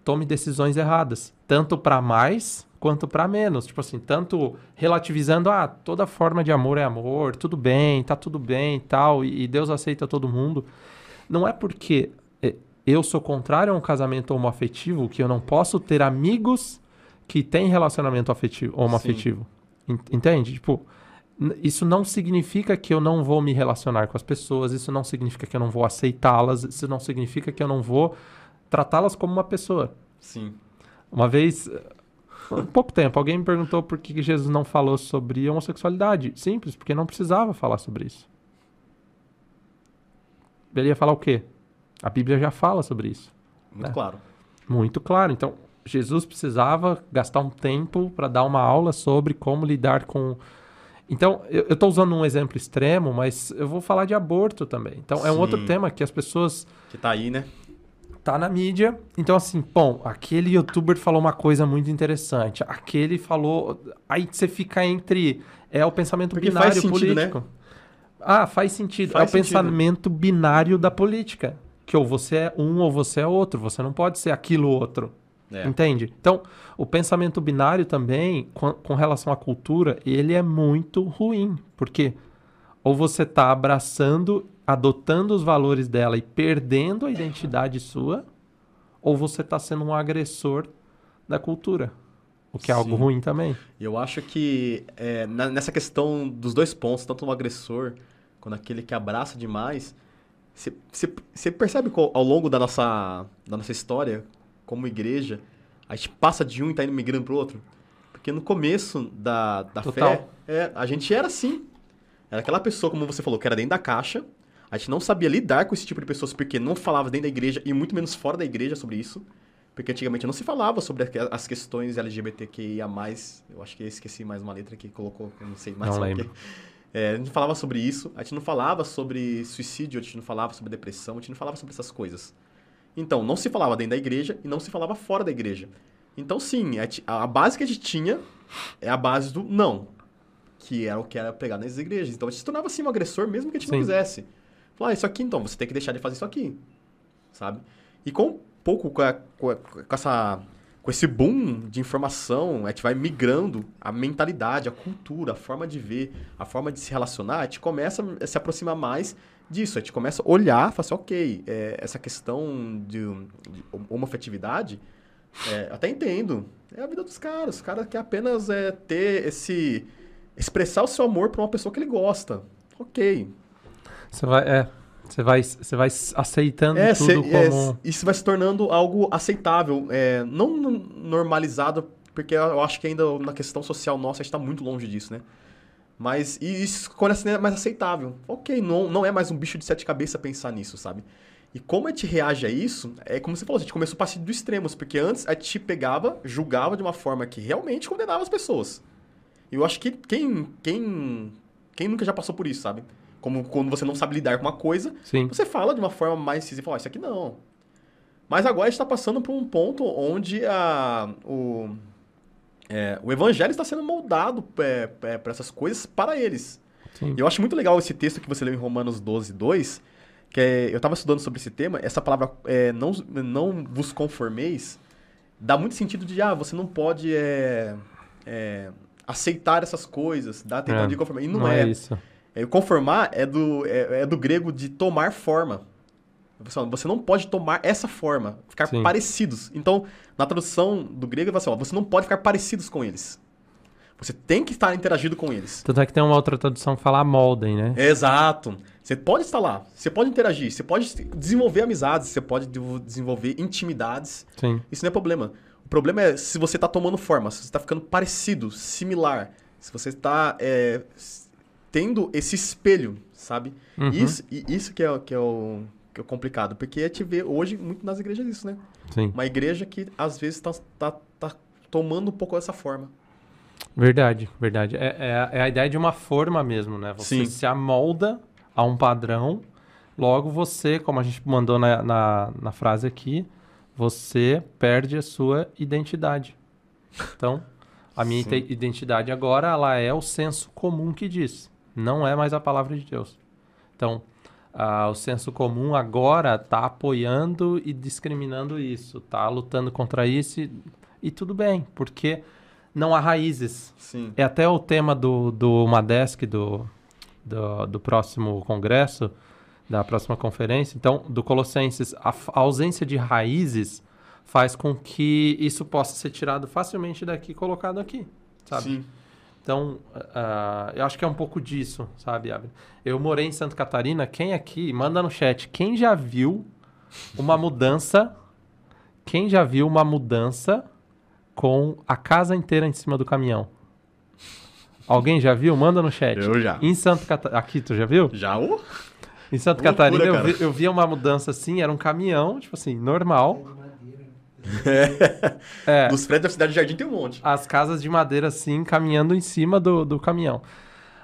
tome decisões erradas, tanto para mais quanto para menos. Tipo assim, tanto relativizando, ah, toda forma de amor é amor, tudo bem, tá tudo bem e tal, e Deus aceita todo mundo. Não é porque é, eu sou contrário a um casamento homoafetivo que eu não posso ter amigos que têm relacionamento afetivo, homoafetivo. Entende? Tipo, isso não significa que eu não vou me relacionar com as pessoas, isso não significa que eu não vou aceitá-las, isso não significa que eu não vou tratá-las como uma pessoa. Sim. Uma vez, há pouco tempo, alguém me perguntou por que Jesus não falou sobre homossexualidade. Simples, porque não precisava falar sobre isso. Ele ia falar o quê? A Bíblia já fala sobre isso. Muito né? claro. Muito claro. Então, Jesus precisava gastar um tempo para dar uma aula sobre como lidar com então, eu estou usando um exemplo extremo, mas eu vou falar de aborto também. Então, Sim. é um outro tema que as pessoas. Que tá aí, né? Tá na mídia. Então, assim, bom, aquele youtuber falou uma coisa muito interessante. Aquele falou. Aí você fica entre. É o pensamento Porque binário sentido, né? político. Né? Ah, faz sentido. Faz é o sentido. pensamento binário da política. Que ou você é um ou você é outro. Você não pode ser aquilo outro. É. Entende? Então, o pensamento binário também, com, com, relação à cultura, ele é muito ruim. Porque ou você está abraçando, adotando os valores dela e perdendo a identidade sua, ou você está sendo um agressor da cultura. O que é Sim. algo ruim também. Eu acho que é, na, nessa questão dos dois pontos, tanto o agressor quanto aquele que abraça demais, você percebe ao longo da nossa, da nossa história como igreja, a gente passa de um e tá indo migrando pro outro. Porque no começo da, da fé, é, a gente era assim. Era aquela pessoa, como você falou, que era dentro da caixa. A gente não sabia lidar com esse tipo de pessoas porque não falava dentro da igreja e muito menos fora da igreja sobre isso. Porque antigamente não se falava sobre as questões LGBTQIA+. Eu acho que eu esqueci mais uma letra que colocou, eu não sei mais. Não lembro. É, a gente falava sobre isso, a gente não falava sobre suicídio, a gente não falava sobre depressão, a gente não falava sobre essas coisas. Então, não se falava dentro da igreja e não se falava fora da igreja. Então, sim, a base que a gente tinha é a base do não, que era o que era pegar nas igrejas. Então, a gente se tornava, assim, um agressor mesmo que a gente sim. não quisesse. Falar, ah, isso aqui, então, você tem que deixar de fazer isso aqui, sabe? E com um pouco, com, a, com essa com esse boom de informação, a gente vai migrando a mentalidade, a cultura, a forma de ver, a forma de se relacionar, a gente começa a se aproximar mais disso. A gente começa a olhar e falar assim, ok, é, essa questão de, de homofetividade, é, até entendo. É a vida dos caras. Os caras querem apenas é, ter esse... Expressar o seu amor para uma pessoa que ele gosta. Ok. Você vai... É, você vai, você vai aceitando é, tudo cê, é, como... É, isso vai se tornando algo aceitável. É, não normalizado, porque eu acho que ainda na questão social nossa a gente está muito longe disso, né? Mas isso quando é mais aceitável. Ok, não, não é mais um bicho de sete cabeças pensar nisso, sabe? E como a gente reage a isso, é como você falou, a gente começou a partir dos extremos, porque antes a gente pegava, julgava de uma forma que realmente condenava as pessoas. E eu acho que quem, quem, quem nunca já passou por isso, sabe? Como quando você não sabe lidar com uma coisa, Sim. você fala de uma forma mais incisiva, fala, oh, isso aqui não. Mas agora a gente está passando por um ponto onde a, o, é, o evangelho está sendo moldado é, é, para essas coisas para eles. Sim. E eu acho muito legal esse texto que você leu em Romanos 12, 2, que é, eu estava estudando sobre esse tema, essa palavra é, não, não vos conformeis, dá muito sentido de, ah, você não pode é, aceitar essas coisas, dar tentando de conformar. E não, Não é. é isso. É, conformar é do, é, é do grego de tomar forma. Você não pode tomar essa forma, ficar Sim. parecidos. Então, na tradução do grego, ele fala assim, ó, você não pode ficar parecidos com eles. Você tem que estar interagindo com eles. Tanto é que tem uma outra tradução que fala moldem, né? Exato. Você pode estar lá, você pode interagir, você pode desenvolver amizades, você pode desenvolver intimidades. Sim. Isso não é problema. O problema é se você está tomando forma, se você está ficando parecido, similar, se você está é, tendo esse espelho, sabe? Uhum. Isso, e isso que é, o- que, é o, que é o complicado, porque a gente vê hoje muito nas igrejas isso, né? Sim. Uma igreja que às vezes está tá, tá tomando um pouco essa forma. Verdade, verdade. É, é, a- é a ideia de uma forma mesmo, né? Você Sim. se amolda a um padrão, logo você, como a gente mandou na, na, na frase aqui, você perde a sua identidade. Então, a minha Sim. identidade agora, ela é o senso comum que diz. Não é mais a palavra de Deus. Então, ah, o senso comum agora está apoiando e discriminando isso, está lutando contra isso e, e tudo bem, porque não há raízes. Sim. É até o tema do, do Madesc, do, do, do próximo congresso, da próxima conferência. Então, do Colossenses, a, a ausência de raízes faz com que isso possa ser tirado facilmente daqui e colocado aqui, sabe? Sim. Então, ah, eu acho que é um pouco disso, sabe, Abner? Eu morei em Santa Catarina. Quem aqui, manda no chat, quem já viu uma mudança? Quem já viu uma mudança com a casa inteira em cima do caminhão? Alguém já viu? Manda no chat. Eu já. Em Santa Catarina. Aqui, tu já viu? Já o? Em Santa Loucura, Catarina eu, cara. vi, eu via uma mudança assim, era um caminhão, tipo assim, normal. É. Dos prédios da cidade de Jardim tem um monte. as casas de madeira assim caminhando em cima do, do caminhão.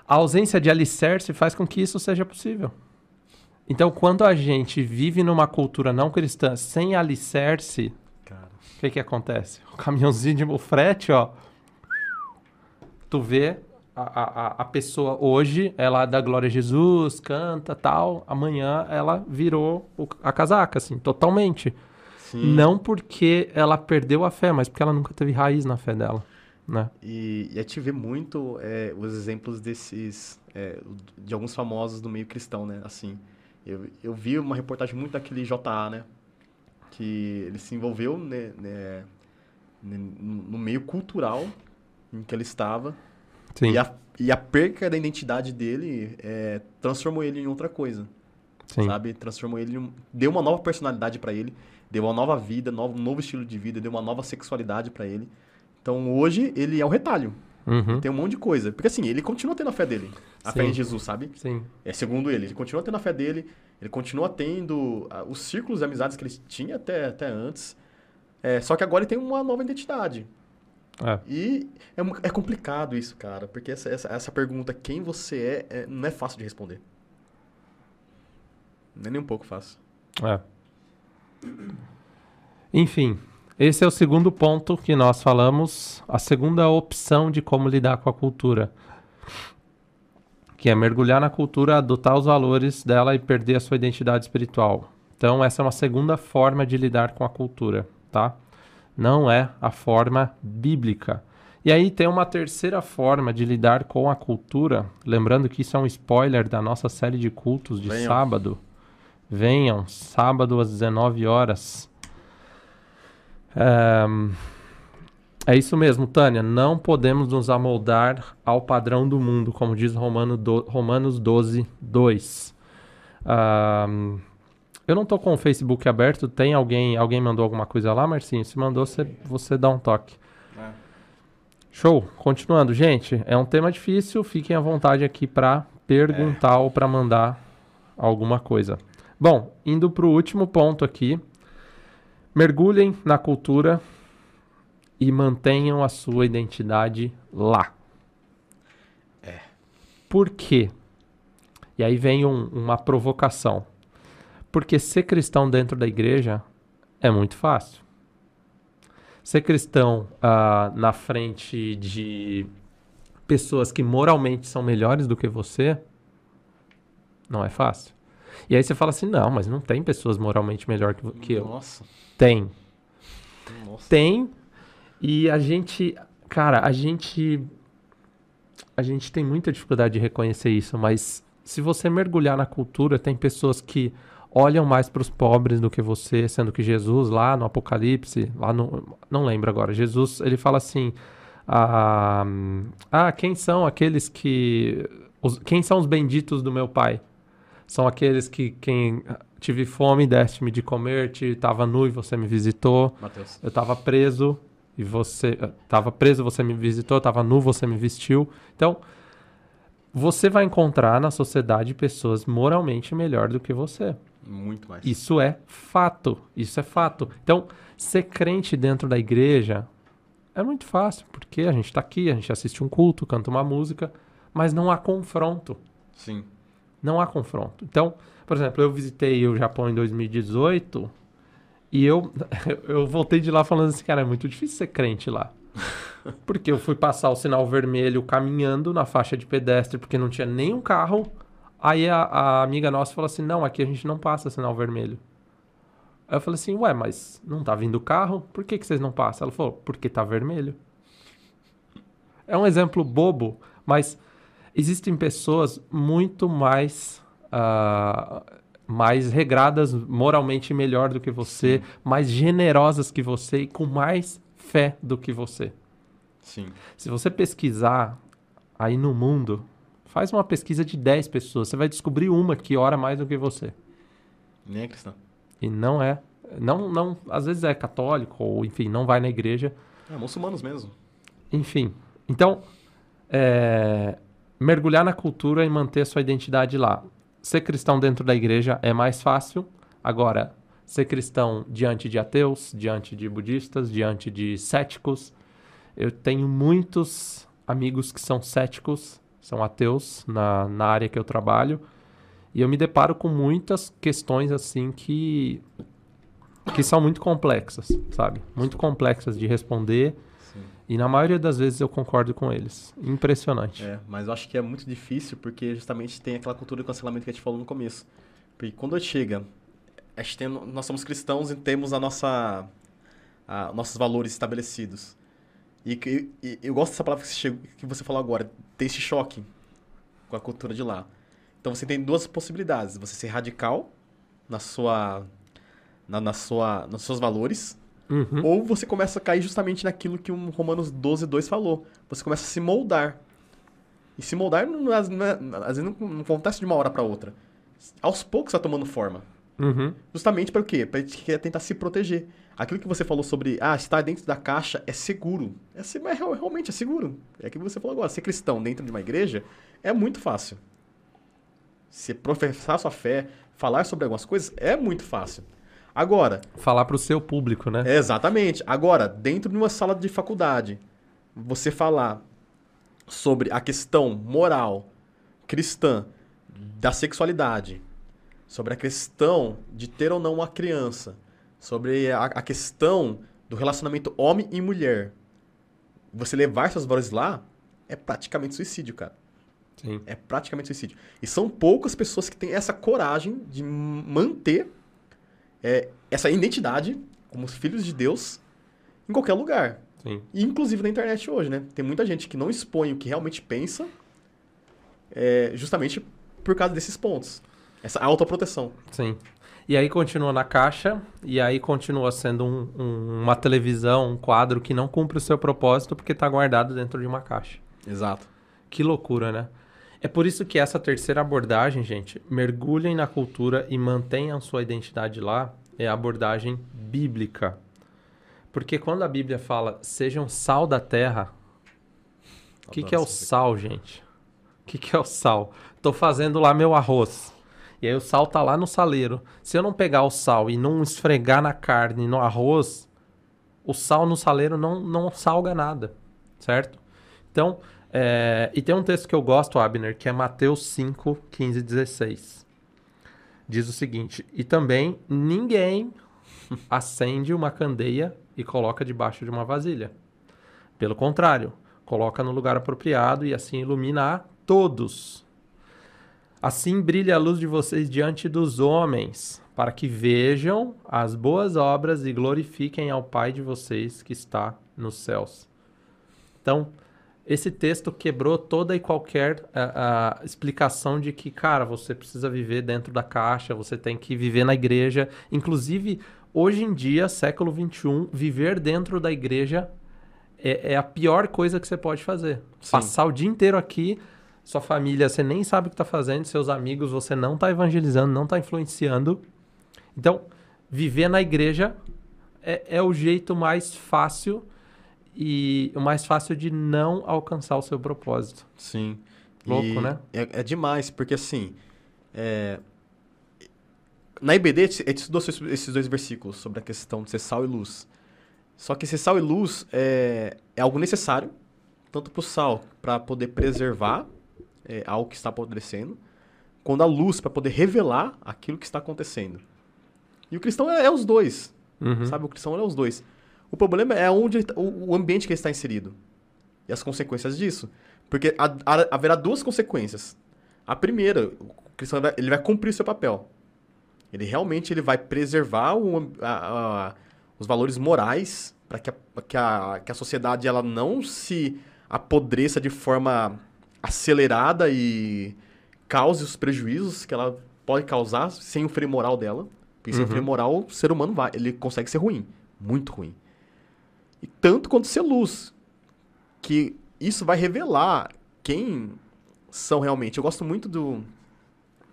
A ausência de alicerce faz com que isso seja possível. Então, quando a gente vive numa cultura não cristã sem alicerce, o que que acontece? O caminhãozinho de o frete, ó. Tu vê a, a, a- a pessoa hoje, ela dá glória a Jesus, canta, tal. Amanhã ela virou o- a casaca, assim, totalmente. Sim. Não porque ela perdeu a fé, mas porque ela nunca teve raiz na fé dela, né? E, e a gente vê muito é, os exemplos desses, é, de alguns famosos do meio cristão, né? Assim, eu, eu vi uma reportagem muito daquele JA, né? Que ele se envolveu né, né, né, no meio cultural em que ele estava. Sim. E a, e a perca da identidade dele é, transformou ele em outra coisa, Sim. sabe? Transformou ele deu uma nova personalidade pra ele, deu uma nova vida, novo, um novo estilo de vida, deu uma nova sexualidade pra ele. Então hoje ele é o retalho. Uhum. Tem um monte de coisa. Porque assim, ele continua tendo a fé dele. A Sim. fé em Jesus, sabe? Sim. É segundo ele. Ele continua tendo a fé dele. Ele continua tendo ah, os círculos de amizades que ele tinha até, até antes. É, só que agora ele tem uma nova identidade. É. E é, é complicado isso, cara. Porque essa, essa, essa pergunta, quem você é, é, não é fácil de responder. Não é nem um pouco fácil. É. Enfim, esse é o segundo ponto que nós falamos, a segunda opção de como lidar com a cultura. Que é mergulhar na cultura, adotar os valores dela e perder a sua identidade espiritual. Então, essa é uma segunda forma de lidar com a cultura, tá? Não é a forma bíblica. E aí tem uma terceira forma de lidar com a cultura, lembrando que isso é um spoiler da nossa série de cultos de Venham. sábado. Venham, sábado às 19 horas. Ehm, é isso mesmo, Tânia. Não podemos nos amoldar ao padrão do mundo, como diz Romano do- Romanos 12, 2. Ahm, eu não tô com o Facebook aberto. Tem alguém, alguém mandou alguma coisa lá, Marcinho? Se mandou, você, você dá um toque. Show. Continuando, gente, é um tema difícil. Fiquem à vontade aqui para perguntar ou para mandar alguma coisa. Bom, indo para o último ponto aqui. Mergulhem na cultura e mantenham a sua identidade lá. É. Por quê? E aí vem um- uma provocação. Porque ser cristão dentro da igreja é muito fácil. Ser cristão ah, na frente de pessoas que moralmente são melhores do que você não é fácil. E aí você fala assim: não, mas não tem pessoas moralmente melhor que, que eu. Nossa. Tem. Nossa. Tem. E a gente. Cara, a gente. A gente tem muita dificuldade de reconhecer isso, mas se você mergulhar na cultura, tem pessoas que olham mais para os pobres do que você, sendo que Jesus lá no Apocalipse, lá no, não lembro agora, Jesus, ele fala assim: ah, ah quem são aqueles que os, quem são os benditos do meu Pai? São aqueles que quem tive fome, deste-me de comer, estava nu e você me visitou. Mateus. Eu estava preso e você estava preso, você me visitou, estava nu, você me vestiu. Então, você vai encontrar na sociedade pessoas moralmente melhor do que você. Muito mais. Isso é fato. Isso é fato. Então, ser crente dentro da igreja é muito fácil, porque a gente está aqui, a gente assiste um culto, canta uma música, mas não há confronto. Sim. Não há confronto. Então, por exemplo, eu visitei o Japão em 2018 e eu, eu voltei de lá falando assim, cara, é muito difícil ser crente lá. Porque eu fui passar o sinal vermelho caminhando na faixa de pedestre porque não tinha nenhum carro. Aí a, a amiga nossa falou assim: não, aqui a gente não passa sinal vermelho. Aí eu falei assim: ué, mas não tá vindo carro? Por que, que vocês não passam? Ela falou: porque tá vermelho. É um exemplo bobo, mas existem pessoas muito mais. Uh, mais regradas moralmente melhor do que você, Sim. mais generosas que você e com mais fé do que você. Sim. Se você pesquisar aí no mundo, faz uma pesquisa de 10 pessoas, você vai descobrir uma que ora mais do que você. Nem é cristã. E não é. Não, não, às vezes é católico, ou enfim, não vai na igreja. É, muçulmanos mesmo. Enfim. Então, é, mergulhar na cultura e manter sua identidade lá. Ser cristão dentro da igreja é mais fácil. Agora, ser cristão diante de ateus, diante de budistas, diante de céticos, eu tenho muitos amigos que são céticos, são ateus na, na área que eu trabalho, e eu me deparo com muitas questões assim que que são muito complexas, sabe? Muito complexas de responder. E na maioria das vezes eu concordo com eles. Impressionante. É, mas eu acho que é muito difícil porque justamente tem aquela cultura de cancelamento que a gente falou no começo. Porque quando chega, a gente tem, nós somos cristãos e temos a nossa, a, nossos valores estabelecidos. E, e, eu gosto dessa palavra que você, que você falou agora, ter esse choque com a cultura de lá. Então você tem duas possibilidades: você ser radical na sua, na, na sua, nos seus valores, uhum. ou você começa a cair justamente naquilo que o Romanos 12, 2 falou. Você começa a se moldar. E se moldar, não, não, não, às vezes não, não acontece de uma hora para outra. Aos poucos está tomando forma. Uhum. Justamente para o quê? Para tentar se proteger. Aquilo que você falou sobre, ah, estar dentro da caixa é seguro. É, é, realmente é seguro. É aquilo que você falou agora. Ser cristão dentro de uma igreja é muito fácil. Se professar sua fé, falar sobre algumas coisas, é muito fácil. Agora. Falar para o seu público, né? É, exatamente. Agora, dentro de uma sala de faculdade, você falar sobre a questão moral cristã da sexualidade, sobre a questão de ter ou não uma criança, sobre a, a questão do relacionamento homem e mulher. Você levar seus valores lá é praticamente suicídio, cara. Sim. É praticamente suicídio. E são poucas pessoas que têm essa coragem de manter é, essa identidade como filhos de Deus em qualquer lugar. Sim. E inclusive na internet hoje, né? Tem muita gente que não expõe o que realmente pensa é, justamente por causa desses pontos. Essa autoproteção. Sim. E aí continua na caixa, e aí continua sendo um, um, uma televisão, um quadro que não cumpre o seu propósito porque está guardado dentro de uma caixa. Exato. Que loucura, né? É por isso que essa terceira abordagem, gente, mergulhem na cultura e mantenham sua identidade lá, é a abordagem bíblica. Porque quando a Bíblia fala sejam sal da terra, o que, que é o sal, gente? O que, que é o sal? Estou fazendo lá meu arroz. E aí o sal tá lá no saleiro. Se eu não pegar o sal e não esfregar na carne, no arroz, o sal no saleiro não, não salga nada, certo? Então, é... e tem um texto que eu gosto, Abner, que é Mateus 5, 15 e 16. Diz o seguinte: E também ninguém acende uma candeia e coloca debaixo de uma vasilha. Pelo contrário, coloca no lugar apropriado e assim ilumina a todos. Assim brilha a luz de vocês diante dos homens, para que vejam as boas obras e glorifiquem ao Pai de vocês que está nos céus. Então, esse texto quebrou toda e qualquer a, a explicação de que, cara, você precisa viver dentro da caixa, você tem que viver na igreja. Inclusive, hoje em dia, século XXI, viver dentro da igreja é, é a pior coisa que você pode fazer. Sim. Passar o dia inteiro aqui, sua família, você nem sabe o que está fazendo, seus amigos, você não está evangelizando, não está influenciando. Então, viver na igreja é, é o jeito mais fácil e o mais fácil de não alcançar o seu propósito. Sim. Louco, e né? É, é, demais, porque assim. É... Na IBD, a gente estudou esses dois versículos sobre a questão de ser sal e luz. Só que ser sal e luz é, é algo necessário, tanto para o sal, para poder preservar é, algo que está apodrecendo, quanto a luz, para poder revelar aquilo que está acontecendo. E o cristão é, é os dois. Uhum. Sabe? O cristão é os dois. O problema é onde tá, o, ambiente que ele está inserido. E as consequências disso. Porque haverá duas consequências. A primeira, o cristão vai, ele vai cumprir o seu papel. Ele realmente ele vai preservar o, a, a, os valores morais para que, que, a, que a sociedade ela não se apodreça de forma acelerada e cause os prejuízos que ela pode causar sem o freio moral dela. Porque sem uhum. freio moral, o ser humano vai, ele consegue ser ruim, muito ruim. E tanto quanto ser luz. Que isso vai revelar quem são realmente. Eu gosto muito do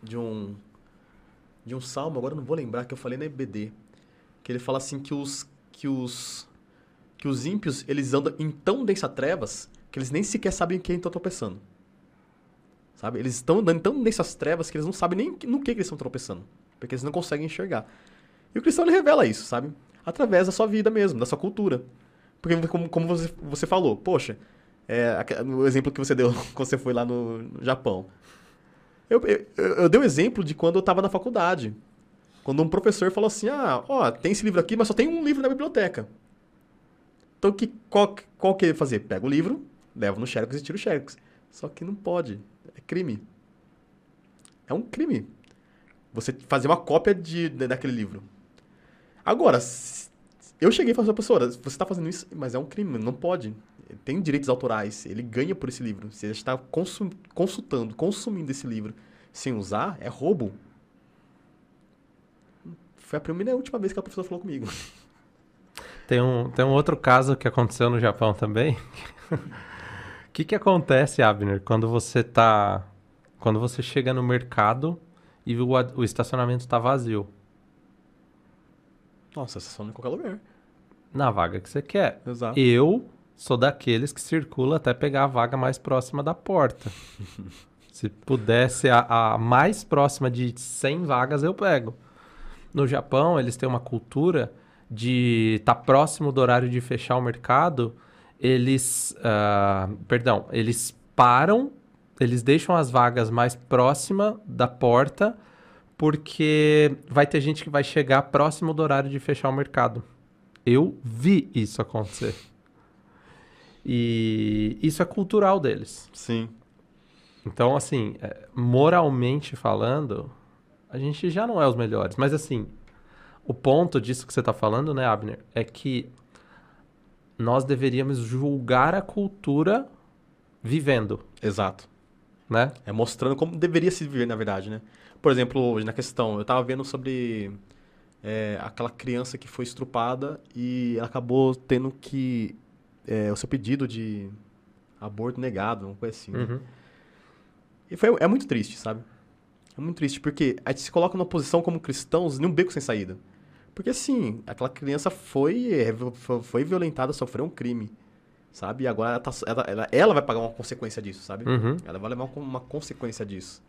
de um de um salmo, agora não vou lembrar que eu falei na EBD, que ele fala assim que os que os que os ímpios, eles andam em tão densa trevas que eles nem sequer sabem quem estão tropeçando. Sabe? Eles estão andando tão densas trevas que eles não sabem nem no que, que eles estão tropeçando, porque eles não conseguem enxergar. E o cristão ele revela isso, sabe? Através da sua vida mesmo, da sua cultura. Porque, como, como você, você falou, poxa, é, o exemplo que você deu quando você foi lá no, no Japão. Eu, eu, eu, dei o um exemplo de quando eu estava na faculdade. Quando um professor falou assim: ah, ó, tem esse livro aqui, mas só tem um livro na biblioteca. Então, que, qual, qual que ele fazer? Pega o livro, leva no Xerox e tira o Xerox. Só que não pode. É crime. É um crime. Você fazer uma cópia de, daquele livro. Agora, eu cheguei e falei, professora, você está fazendo isso, mas é um crime, não pode. Tem direitos autorais, ele ganha por esse livro. Você está consultando, consumindo esse livro sem usar, é roubo. Foi a primeira e a última vez que a professora falou comigo. Tem um, tem um outro caso que aconteceu no Japão também. O que, que acontece, Abner, quando você tá. Quando você chega no mercado e o, o estacionamento está vazio? Nossa, você em qualquer lugar. Na vaga que você quer. Exato. Eu sou daqueles que circula até pegar a vaga mais próxima da porta. Se pudesse a, a mais próxima de 100 vagas, eu pego. No Japão, eles têm uma cultura de estar tá próximo do horário de fechar o mercado. Eles, uh, perdão, eles param, eles deixam as vagas mais próxima da porta porque vai ter gente que vai chegar próximo do horário de fechar o mercado. Eu vi isso acontecer. E isso é cultural deles. Sim. Então, assim, é, moralmente falando, a gente já não é os melhores. Mas, assim, o ponto disso que você está falando, né, Abner, é que nós deveríamos julgar a cultura vivendo. Exato. Né? É mostrando como deveria se viver, na verdade, né? Por exemplo, hoje na questão, eu estava vendo sobre é, aquela criança que foi estrupada e ela acabou tendo que. É, o seu pedido de aborto negado, uma coisa assim. Né? Uhum. E foi, é muito triste, sabe? É muito triste, porque a gente se coloca numa posição como cristãos num beco sem saída. Porque, assim, aquela criança foi, foi violentada, sofreu um crime, sabe? E agora ela, tá, ela, ela, ela vai pagar uma consequência disso, sabe? Uhum. Ela vai levar uma, uma consequência disso.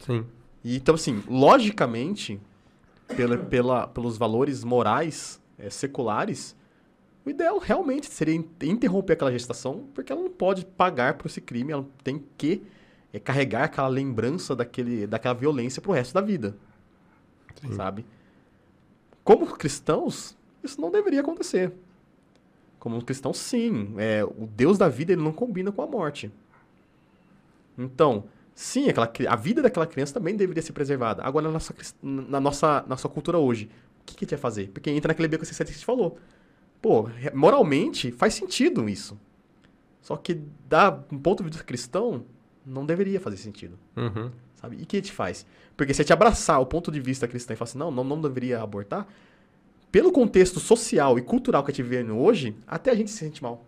Sim. E, então, assim, logicamente, pela, pela, pelos valores morais é, seculares, o ideal realmente seria interromper aquela gestação, porque ela não pode pagar por esse crime, ela tem que é, carregar aquela lembrança daquele, daquela violência pro resto da vida. Sim. Sabe? Como cristãos, isso não deveria acontecer. Como cristãos, sim. É, o Deus da vida ele não combina com a morte. Então, Sim, aquela, a vida daquela criança também deveria ser preservada. Agora, na nossa, na nossa, na nossa cultura hoje, o que, que a gente vai fazer? Porque entra naquele beco que você falou. Pô, moralmente faz sentido isso. Só que, da um ponto de vista cristão, não deveria fazer sentido. Uhum. Sabe? E o que te faz? Porque se a gente abraçar o ponto de vista cristão e falar assim, não, não, não deveria abortar, pelo contexto social e cultural que a gente vive hoje, até a gente se sente mal.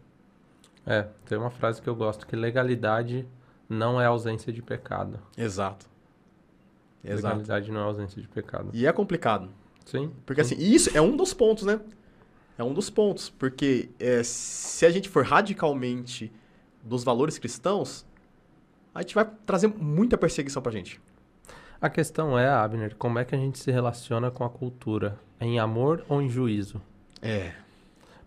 É, tem uma frase que eu gosto, que legalidade não é ausência de pecado. Exato. Exato. Legalidade não é ausência de pecado. E é complicado. Sim. Porque assim, isso é um dos pontos, né? É um dos pontos. Porque é, se a gente for radicalmente dos valores cristãos, a gente vai trazer muita perseguição pra gente. A questão é, Abner, como é que a gente se relaciona com a cultura? Em amor ou em juízo? É.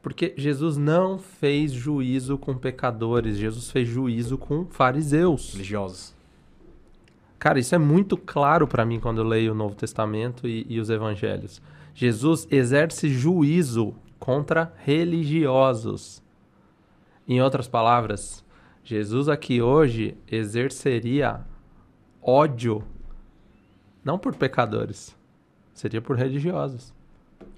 Porque Jesus não fez juízo com pecadores, Jesus fez juízo com fariseus. Religiosos. Cara, isso é muito claro para mim quando eu leio o Novo Testamento e, e, os Evangelhos. Jesus exerce juízo contra religiosos. Em outras palavras, Jesus aqui hoje exerceria ódio não por pecadores, seria por religiosos.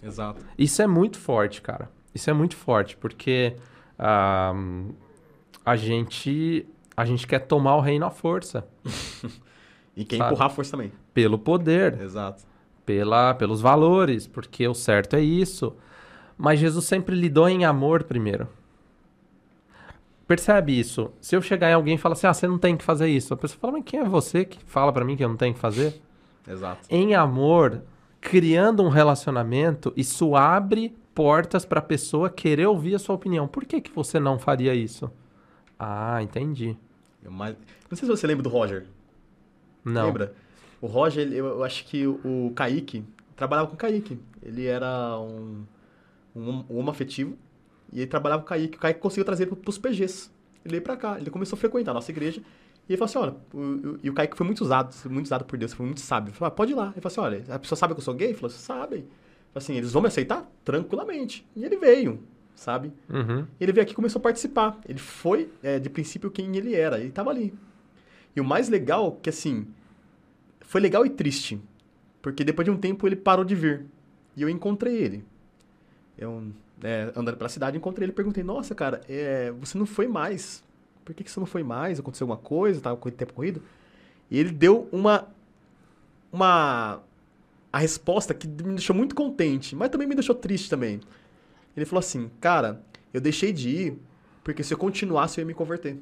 Exato. Isso é muito forte, cara. Isso é muito forte, porque a gente a gente quer tomar o reino à força. e quer empurrar a força também. Pelo poder. Exato. Pela, pelos valores, porque o certo é isso. Mas Jesus sempre lidou em amor primeiro. Percebe isso. Se eu chegar em alguém e falar assim, ah, você não tem que fazer isso. A pessoa fala, mas quem é você que fala para mim que eu não tenho que fazer? Exato. Em amor, criando um relacionamento, isso abre portas para a pessoa querer ouvir a sua opinião. Por que, que você não faria isso? Ah, entendi. Eu mais... Não sei se você lembra do Roger. Não. Lembra? O Roger, eu acho que o Kaique, trabalhava com o Kaique. Ele era um, um, um homem afetivo e ele trabalhava com o Kaique. O Kaique conseguiu trazer ele para os PGs. Ele veio para cá, ele começou a frequentar a nossa igreja. E ele falou assim, olha, o, o, e o Kaique foi muito usado, muito usado por Deus, foi muito sábio. Ele falou, ah, pode ir lá. Ele falou assim, olha, a pessoa sabe que eu sou gay? Ele falou, sabem. Assim, eles vão me aceitar? Tranquilamente. E ele veio, sabe? Uhum. Ele veio aqui e começou a participar. Ele foi, é, de princípio, quem ele era. Ele estava ali. E o mais legal, que assim, foi legal e triste. Porque depois de um tempo ele parou de vir. E eu encontrei ele. Eu, é, andando pela cidade, encontrei ele e perguntei, nossa, cara, é, você não foi mais por que, que você não foi mais? Aconteceu alguma coisa? Tava com o tempo corrido? E ele deu uma. Uma. A resposta que me deixou muito contente, mas também me deixou triste também. Ele falou assim: Cara, eu deixei de ir porque se eu continuasse eu ia me converter.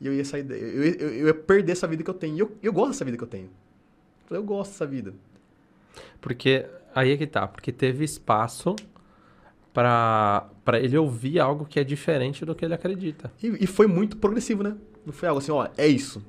E eu ia sair. Eu, eu, eu ia perder essa vida que eu tenho. E eu, eu gosto dessa vida que eu tenho. Eu gosto dessa vida. Porque. Aí é que tá. Porque teve espaço para ele ouvir algo que é diferente do que ele acredita. E, e, foi muito progressivo, né? Não foi algo assim, ó, é isso.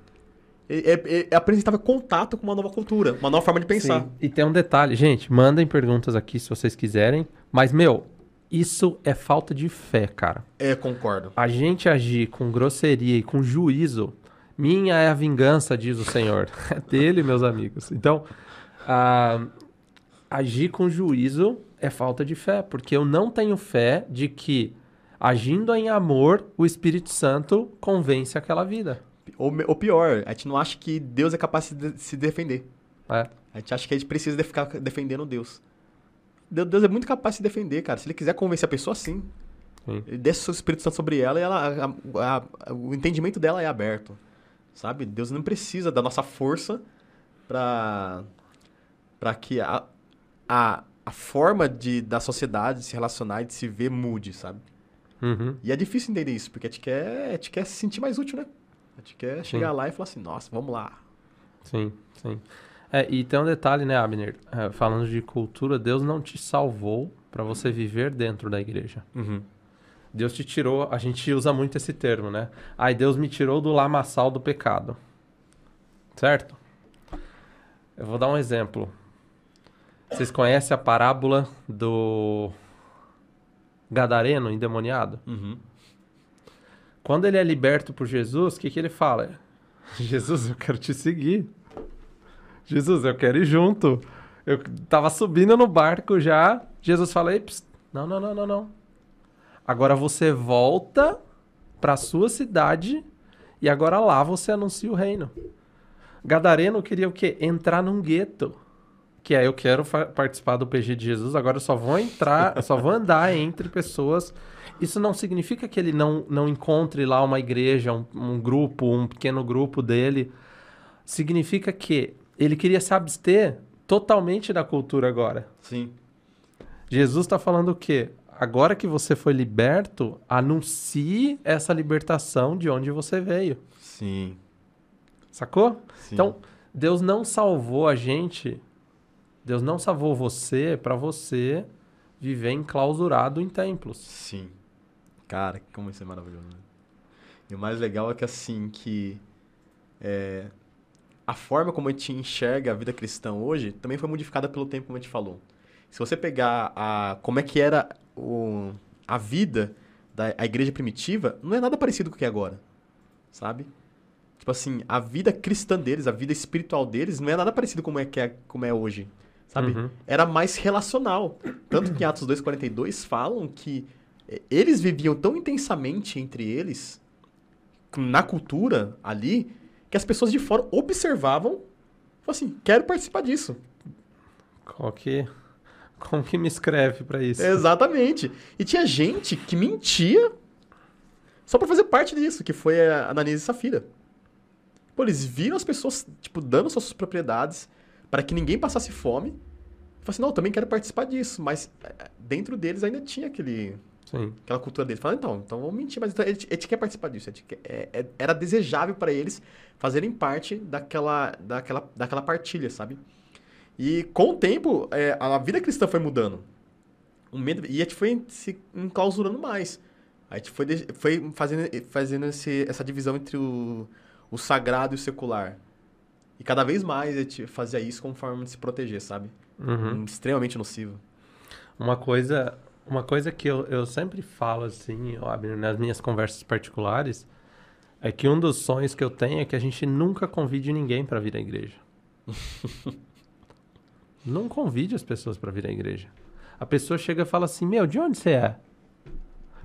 É, é, é apresentava contato com uma nova cultura, uma nova forma de pensar. Sim. E tem um detalhe, gente, mandem perguntas aqui se vocês quiserem, mas, meu, isso é falta de fé, cara. É, concordo. A gente agir com grosseria e com juízo, minha é a vingança, diz o Senhor. É dele, meus amigos. Então, agir com juízo é falta de fé, porque eu não tenho fé de que, agindo em amor, o Espírito Santo convence aquela vida. Ou, ou pior, a gente não acha que Deus é capaz de se defender. É. A gente acha que a gente precisa de ficar defendendo Deus. Deus é muito capaz de se defender, cara. Se ele quiser convencer a pessoa, sim. sim. Ele desce o Espírito Santo sobre ela e ela, a, a, o entendimento dela é aberto. Sabe? Deus não precisa da nossa força para para que a, a, a forma de, da sociedade se relacionar e de se ver mude, sabe? Uhum. E é difícil entender isso, porque a gente quer, a gente quer se sentir mais útil, né? A gente quer chegar sim. lá e falar assim, nossa, vamos lá. Sim, sim. É, e tem um detalhe, né, Abner? É, falando de cultura, Deus não te salvou para você viver dentro da igreja. Uhum. Deus te tirou, a gente usa muito esse termo, né? Ai, Deus me tirou do lamaçal do pecado. Certo? Eu vou dar um exemplo. Vocês conhecem a parábola do Gadareno endemoniado? Uhum. Quando ele é liberto por Jesus, o que, que ele fala? Jesus, eu quero te seguir. Jesus, eu quero ir junto. Eu tava subindo no barco já. Jesus fala: Ei, não, não, não, não, não. Agora você volta para sua cidade e agora lá você anuncia o reino. Gadareno queria o quê? Entrar num gueto que é eu quero participar do PG de Jesus, agora eu só vou entrar, só vou andar entre pessoas. Isso não significa que ele não, não encontre lá uma igreja, um, um grupo, um pequeno grupo dele. Significa que ele queria se abster totalmente da cultura agora. Sim. Jesus está falando o quê? Agora que você foi liberto, anuncie essa libertação de onde você veio. Sim. Sacou? Sim. Então, Deus não salvou a gente, Deus não salvou você para você viver enclausurado em templos. Sim. Cara, como isso é maravilhoso. Né? E o mais legal é que assim, que é, a forma como a gente enxerga a vida cristã hoje também foi modificada pelo tempo, como a gente falou. Se você pegar a, como é que era o, a vida da a igreja primitiva, não é nada parecido com o que é agora, sabe? Tipo assim, a vida cristã deles, a vida espiritual deles, não é nada parecido como é que é, como é hoje, sabe? Uhum. Era mais relacional. Tanto que em Atos 2:42 falam que eles viviam tão intensamente entre eles, na cultura ali, que as pessoas de fora observavam, assim, quero participar disso. Qual que como que me escreve para isso? Exatamente. E tinha gente que mentia só para fazer parte disso, que foi a Ananias e Safira. Pô, eles viram as pessoas, tipo, dando suas propriedades para que ninguém passasse fome. E assim, não, eu também quero participar disso. Mas é, dentro deles ainda tinha aquele, Sim. aquela cultura deles. Falaram, então, então vamos mentir, mas então, a, gente, a gente quer participar disso. Quer, é, é, era desejável para eles fazerem parte daquela, daquela, daquela partilha, sabe? E com o tempo, é, a vida cristã foi mudando. O medo, e a gente foi se enclausurando mais. A gente foi, foi fazendo, fazendo esse, essa divisão entre o o sagrado e o secular. E cada vez mais a gente fazia isso como forma de se proteger, sabe? Uhum. Extremamente nocivo. Uma coisa, uma coisa que eu, eu sempre falo assim, nas minhas conversas particulares, é que um dos sonhos que eu tenho é que a gente nunca convide ninguém para vir à igreja. Não convide as pessoas para vir à igreja. A pessoa chega e fala assim: Meu, de onde você é?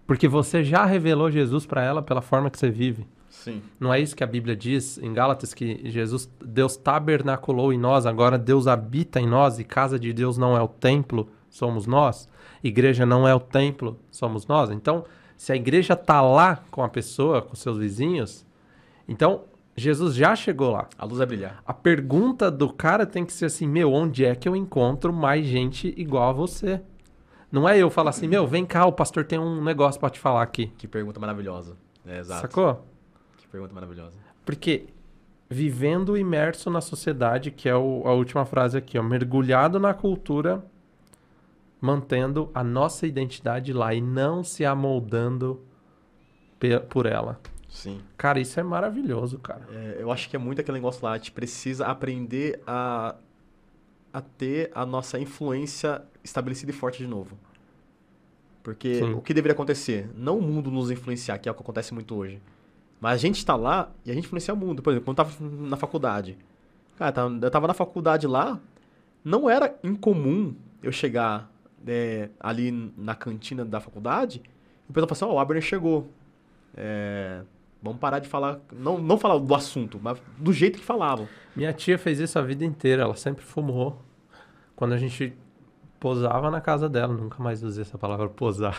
Porque você já revelou Jesus para ela pela forma que você vive. Sim. Não é isso que a Bíblia diz em Gálatas que Jesus, Deus tabernaculou em nós, agora Deus habita em nós e casa de Deus não é o templo, somos nós. Igreja não é o templo, somos nós. Então, se a igreja tá lá com a pessoa, com seus vizinhos, então Jesus já chegou lá. A luz vai brilhar. A pergunta do cara tem que ser assim: meu, onde é que eu encontro mais gente igual a você? Não é eu falar assim, meu, vem cá, o pastor tem um negócio para te falar aqui. Que pergunta maravilhosa. É, exato. Sacou? Pergunta maravilhosa. Porque vivendo imerso na sociedade, que é o, a última frase aqui, ó, mergulhado na cultura, mantendo a nossa identidade lá e não se amoldando por ela. Sim. Cara, isso é maravilhoso, cara. É, eu acho que é muito aquele negócio lá, a gente precisa aprender a, a ter a nossa influência estabelecida e forte de novo. Porque Sim. o que deveria acontecer? Não o mundo nos influenciar, que é o que acontece muito hoje. Mas a gente está lá e a gente influencia o mundo. Por exemplo, quando eu estava na faculdade. Cara, eu estava na faculdade lá, não era incomum eu chegar é, ali na cantina da faculdade e o pessoal falava assim, ó, oh, o Abner chegou. É, vamos parar de falar, não, não falar do assunto, mas do jeito que falavam. Minha tia fez isso a vida inteira, ela sempre fumou. Quando a gente posava na casa dela, nunca mais usei essa palavra posar.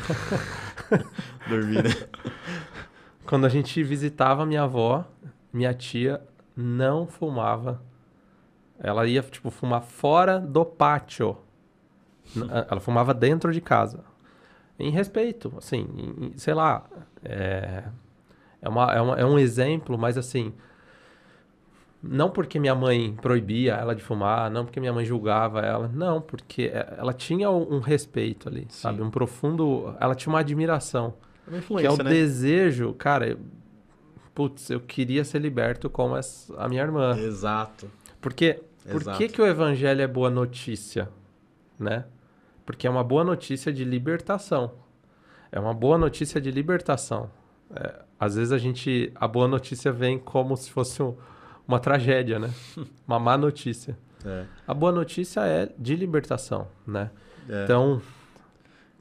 Dormir, né? Quando a gente visitava minha avó, minha tia não fumava. Ela ia, tipo, fumar fora do pátio. Ela fumava dentro de casa. Em respeito, assim, em, sei lá. É, é, uma, é, uma, é um exemplo, mas assim. Não porque minha mãe proibia ela de fumar, não porque minha mãe julgava ela, não, porque é, ela tinha um respeito ali, Sim. sabe? Um profundo. Ela tinha uma admiração. Uma influência, que é o né? desejo, cara. Putz, eu queria ser liberto como a minha irmã. Exato. Porque por Exato. que, que o evangelho é boa notícia, né? Porque é uma boa notícia de libertação. É uma boa notícia de libertação. É, às vezes a gente a boa notícia vem como se fosse um, uma tragédia, né? uma má notícia. É. A boa notícia é de libertação, né? É. Então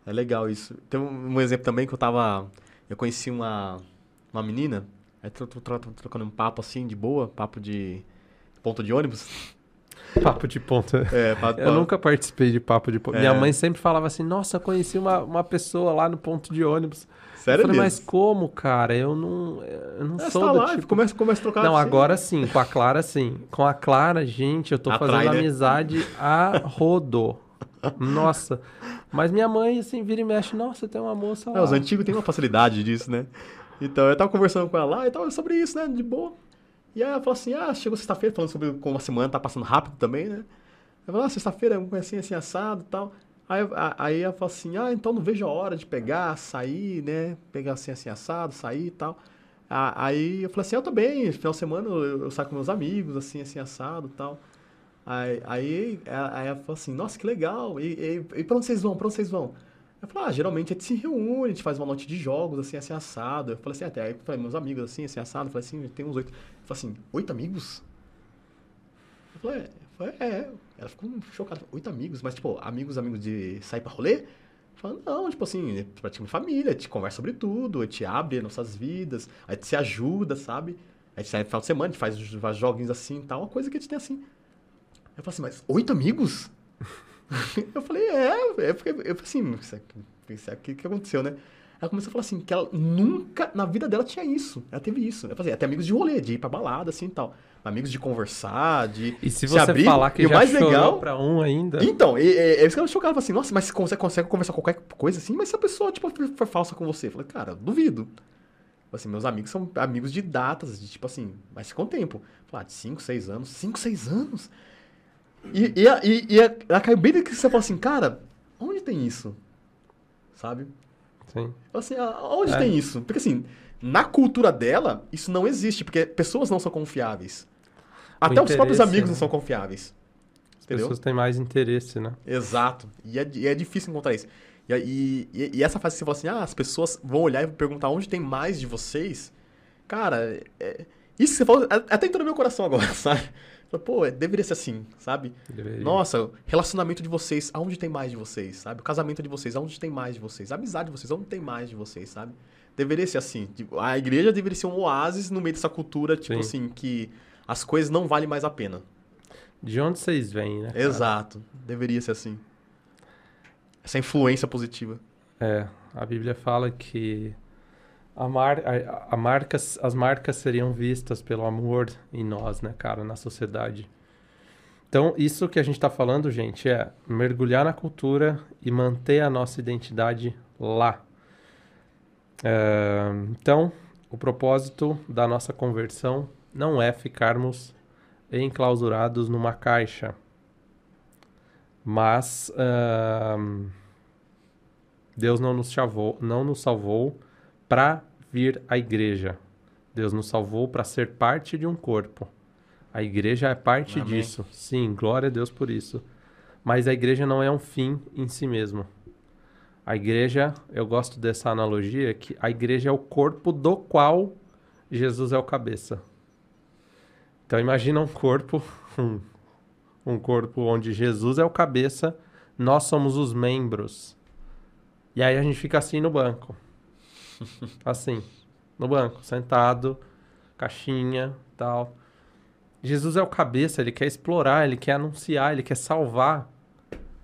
é legal isso. Tem um, exemplo também que eu tava. Eu conheci uma, uma menina, aí trocando um papo assim, de boa, papo de ponto de ônibus. Papo de ponta. É, papo, Eu nunca participei de papo de ponta. É. Minha mãe sempre falava assim: Nossa, conheci uma, uma pessoa lá no ponto de ônibus. Sério eu falei, mesmo? mas como, cara? Eu não, eu não É, sou tá do lá, tipo... começa, começa a trocar Não, assim. agora sim, com a Clara sim. Com a Clara, gente, eu tô Atrai, fazendo né? amizade a rodo. Nossa. Mas minha mãe, assim, vira e mexe, nossa, tem uma moça lá. É, os antigos têm uma facilidade disso, né? Então, eu tava conversando com ela lá e tal, sobre isso, né? De boa. E aí ela falou assim, ah, chegou sexta-feira, falando sobre como a semana tá passando rápido também, né? Eu falei, ah, sexta-feira, um assim, assim, assado e tal. Aí, a- aí ela falou assim, ah, então não vejo a hora de pegar, sair, né? Pegar assim, assim, assado, sair e tal. Aí eu falei assim, eu também, final de semana eu, eu saio com meus amigos, assim, assim, assado e tal. Aí, aí, aí ela falou assim, nossa, que legal, e, e, e pra onde vocês vão, pra onde vocês vão? Eu falei, ah, geralmente a gente se reúne, a gente faz uma noite de jogos, assim, assim, assado. Eu falei assim, até aí falei, meus amigos, assim, assim, assado. Eu falei assim, tem uns oito. Eu falei assim, oito amigos? Eu falei, é. É. Ela ficou chocada. Oito amigos? Mas, tipo, amigos, amigos de sair pra rolê? Eu falei, não, tipo assim, é praticamente família, a gente conversa sobre tudo, a gente abre nossas vidas, a gente se ajuda, sabe? A gente sai no final de semana, a gente faz, faz joguinhos assim e tal, uma coisa que a gente tem assim. Eu falei assim, mas oito amigos? eu falei, é, eu fiquei, eu falei assim, o que aconteceu, né? Ela começou a falar assim, que ela nunca na vida dela tinha isso. Ela teve isso. Eu falei, até amigos de rolê, de ir pra balada, assim e tal. Amigos de conversar, de. E se se você abrir, falar que e o já mais legal- pra um ainda... Então, e- e- é isso que ela chocava. Ela falou assim, nossa, mas você consegue conversar qualquer coisa assim? Mas se a pessoa, tipo, for falsa com você? Eu falei, cara, duvido. Assim, meus amigos são amigos de datas, de tipo assim, mas com tempo. Falar de 5, 6 anos. 5, 6 anos? E, e, a- e, e a- caiu bem que você falou assim, cara, onde tem isso? Sabe? Sim. Assim, a- onde É. tem isso? Porque assim, na cultura dela, isso não existe, porque pessoas não são confiáveis. Até os próprios amigos né? não são confiáveis. As Entendeu? pessoas têm mais interesse, né? Exato. E é, e é difícil encontrar isso. E, e, e- essa fase que você fala assim, ah, as pessoas vão olhar e perguntar onde tem mais de vocês. Cara, é- isso que você falou, até entrou no meu coração agora, sabe? Pô, é- deveria ser assim, sabe? Deveria. Nossa, relacionamento de vocês, aonde tem mais de vocês, sabe? O casamento de vocês, aonde tem mais de vocês? A amizade de vocês, aonde tem mais de vocês, sabe? Deveria ser assim. A igreja deveria ser um oásis no meio dessa cultura, tipo Sim. assim, que as coisas não valem mais a pena. De onde vocês vêm, né? cara? Exato. Deveria ser assim. Essa influência positiva. É, a Bíblia fala que a mar, a, a marcas, as marcas seriam vistas pelo amor em nós, né, cara, na sociedade. Então, isso que a gente está falando, gente, é mergulhar na cultura e manter a nossa identidade lá. É, então, o propósito da nossa conversão não é ficarmos enclausurados numa caixa, mas ahn, Deus não nos salvou, não nos salvou para vir à igreja. Deus nos salvou para ser parte de um corpo. A igreja é parte Amém. disso. Sim, glória a Deus por isso. Mas a igreja não é um fim em si mesmo. A igreja, eu gosto dessa analogia, que a igreja é o corpo do qual Jesus é o cabeça. Então imagina um corpo, um, um corpo onde Jesus é o cabeça, nós somos os membros. E aí a gente fica assim no banco. Assim, no banco, sentado, caixinha, tal. Jesus é o cabeça, ele quer explorar, ele quer anunciar, ele quer salvar.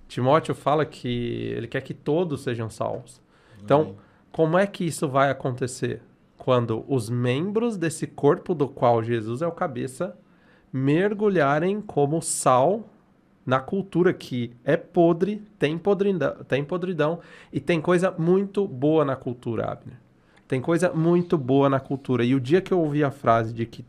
Timóteo fala que ele quer que todos sejam salvos. Então, como é que isso vai acontecer? Quando os membros desse corpo do qual Jesus é o cabeça mergulharem como sal na cultura que é podre, tem podridão, tem podridão e tem coisa muito boa na cultura, Abner. Tem coisa muito boa na cultura. E o dia que eu ouvi a frase de que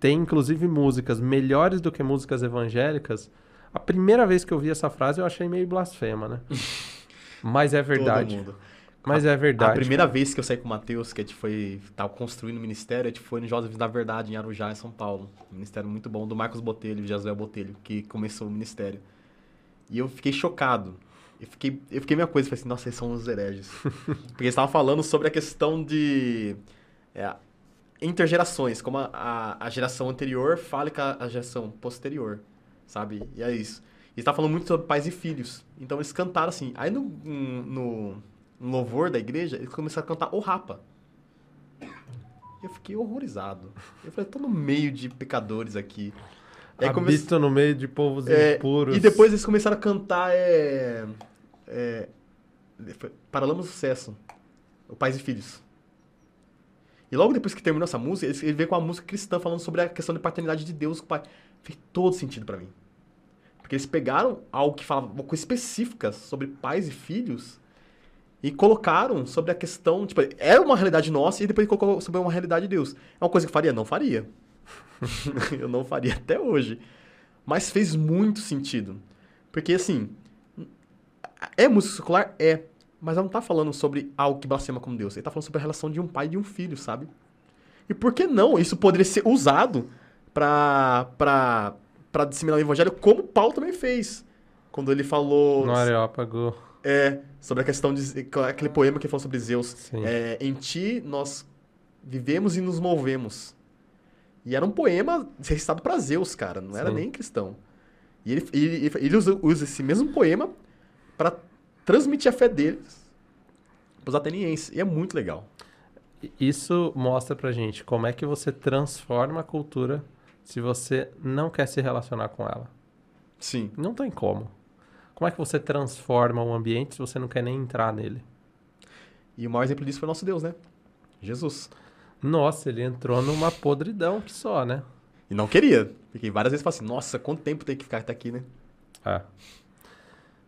tem inclusive músicas melhores do que músicas evangélicas, a primeira vez que eu vi essa frase eu achei meio blasfema, né? Mas é verdade. Todo mundo. Mas é verdade. A primeira vez que eu saí com o Matheus, que a gente foi. Tava construindo o ministério, a gente foi no Jovens da Verdade, em Arujá, em São Paulo. Um ministério muito bom, do Marcos Botelho e Josué Botelho, que começou o ministério. E eu fiquei chocado. Eu fiquei, eu fiquei minha coisa, falei assim, nossa, eles são os hereges. Porque eles estavam falando sobre a questão de. é, intergerações, como a, a, a geração anterior fala com a, a geração posterior, sabe? E é isso. Eles estavam falando muito sobre pais e filhos. Então eles cantaram assim. Aí no, no, no louvor da igreja, eles começaram a cantar O Rapa. Eu fiquei horrorizado. Eu falei, tô no meio de pecadores aqui. E aí come- no meio de povos É, impuros. E depois eles começaram a cantar é, é, Paralamas do Sucesso, o Pais e Filhos. E logo depois que terminou essa música, ele- veio com uma música cristã falando sobre a questão de paternidade de Deus com o pai. Fez todo sentido pra mim. Porque eles pegaram algo que falava uma coisa específica sobre pais e filhos e colocaram sobre a questão, tipo, era uma realidade nossa e depois colocou sobre uma realidade de Deus. É uma coisa que eu faria? Não faria. eu não faria até hoje. Mas fez muito sentido. Porque, assim, é música secular? É. Mas ela não tá falando sobre algo que blasfema como Deus. Ele tá falando sobre a relação de um pai e de um filho, sabe? E por que não? Isso poderia ser usado pra, pra, pra disseminar o evangelho, como Paulo também fez. Quando ele falou No Areópago. é, sobre a questão de. aquele poema que falou sobre Zeus. É, em ti nós vivemos e nos movemos. E era um poema recitado pra Zeus, cara. Não era Sim. nem cristão. E ele, ele, ele usa, usa esse mesmo poema pra transmitir a fé deles pros atenienses. E é muito legal. Isso mostra pra gente como é que você transforma a cultura se você não quer se relacionar com ela. Sim. Não tem como. Como é que você transforma um ambiente se você não quer nem entrar nele? E o maior exemplo disso foi o nosso Deus, né? Jesus. Nossa, ele entrou numa podridão que só, né? E não queria. Porque várias vezes assim, nossa, quanto tempo tem que ficar até aqui, né? É.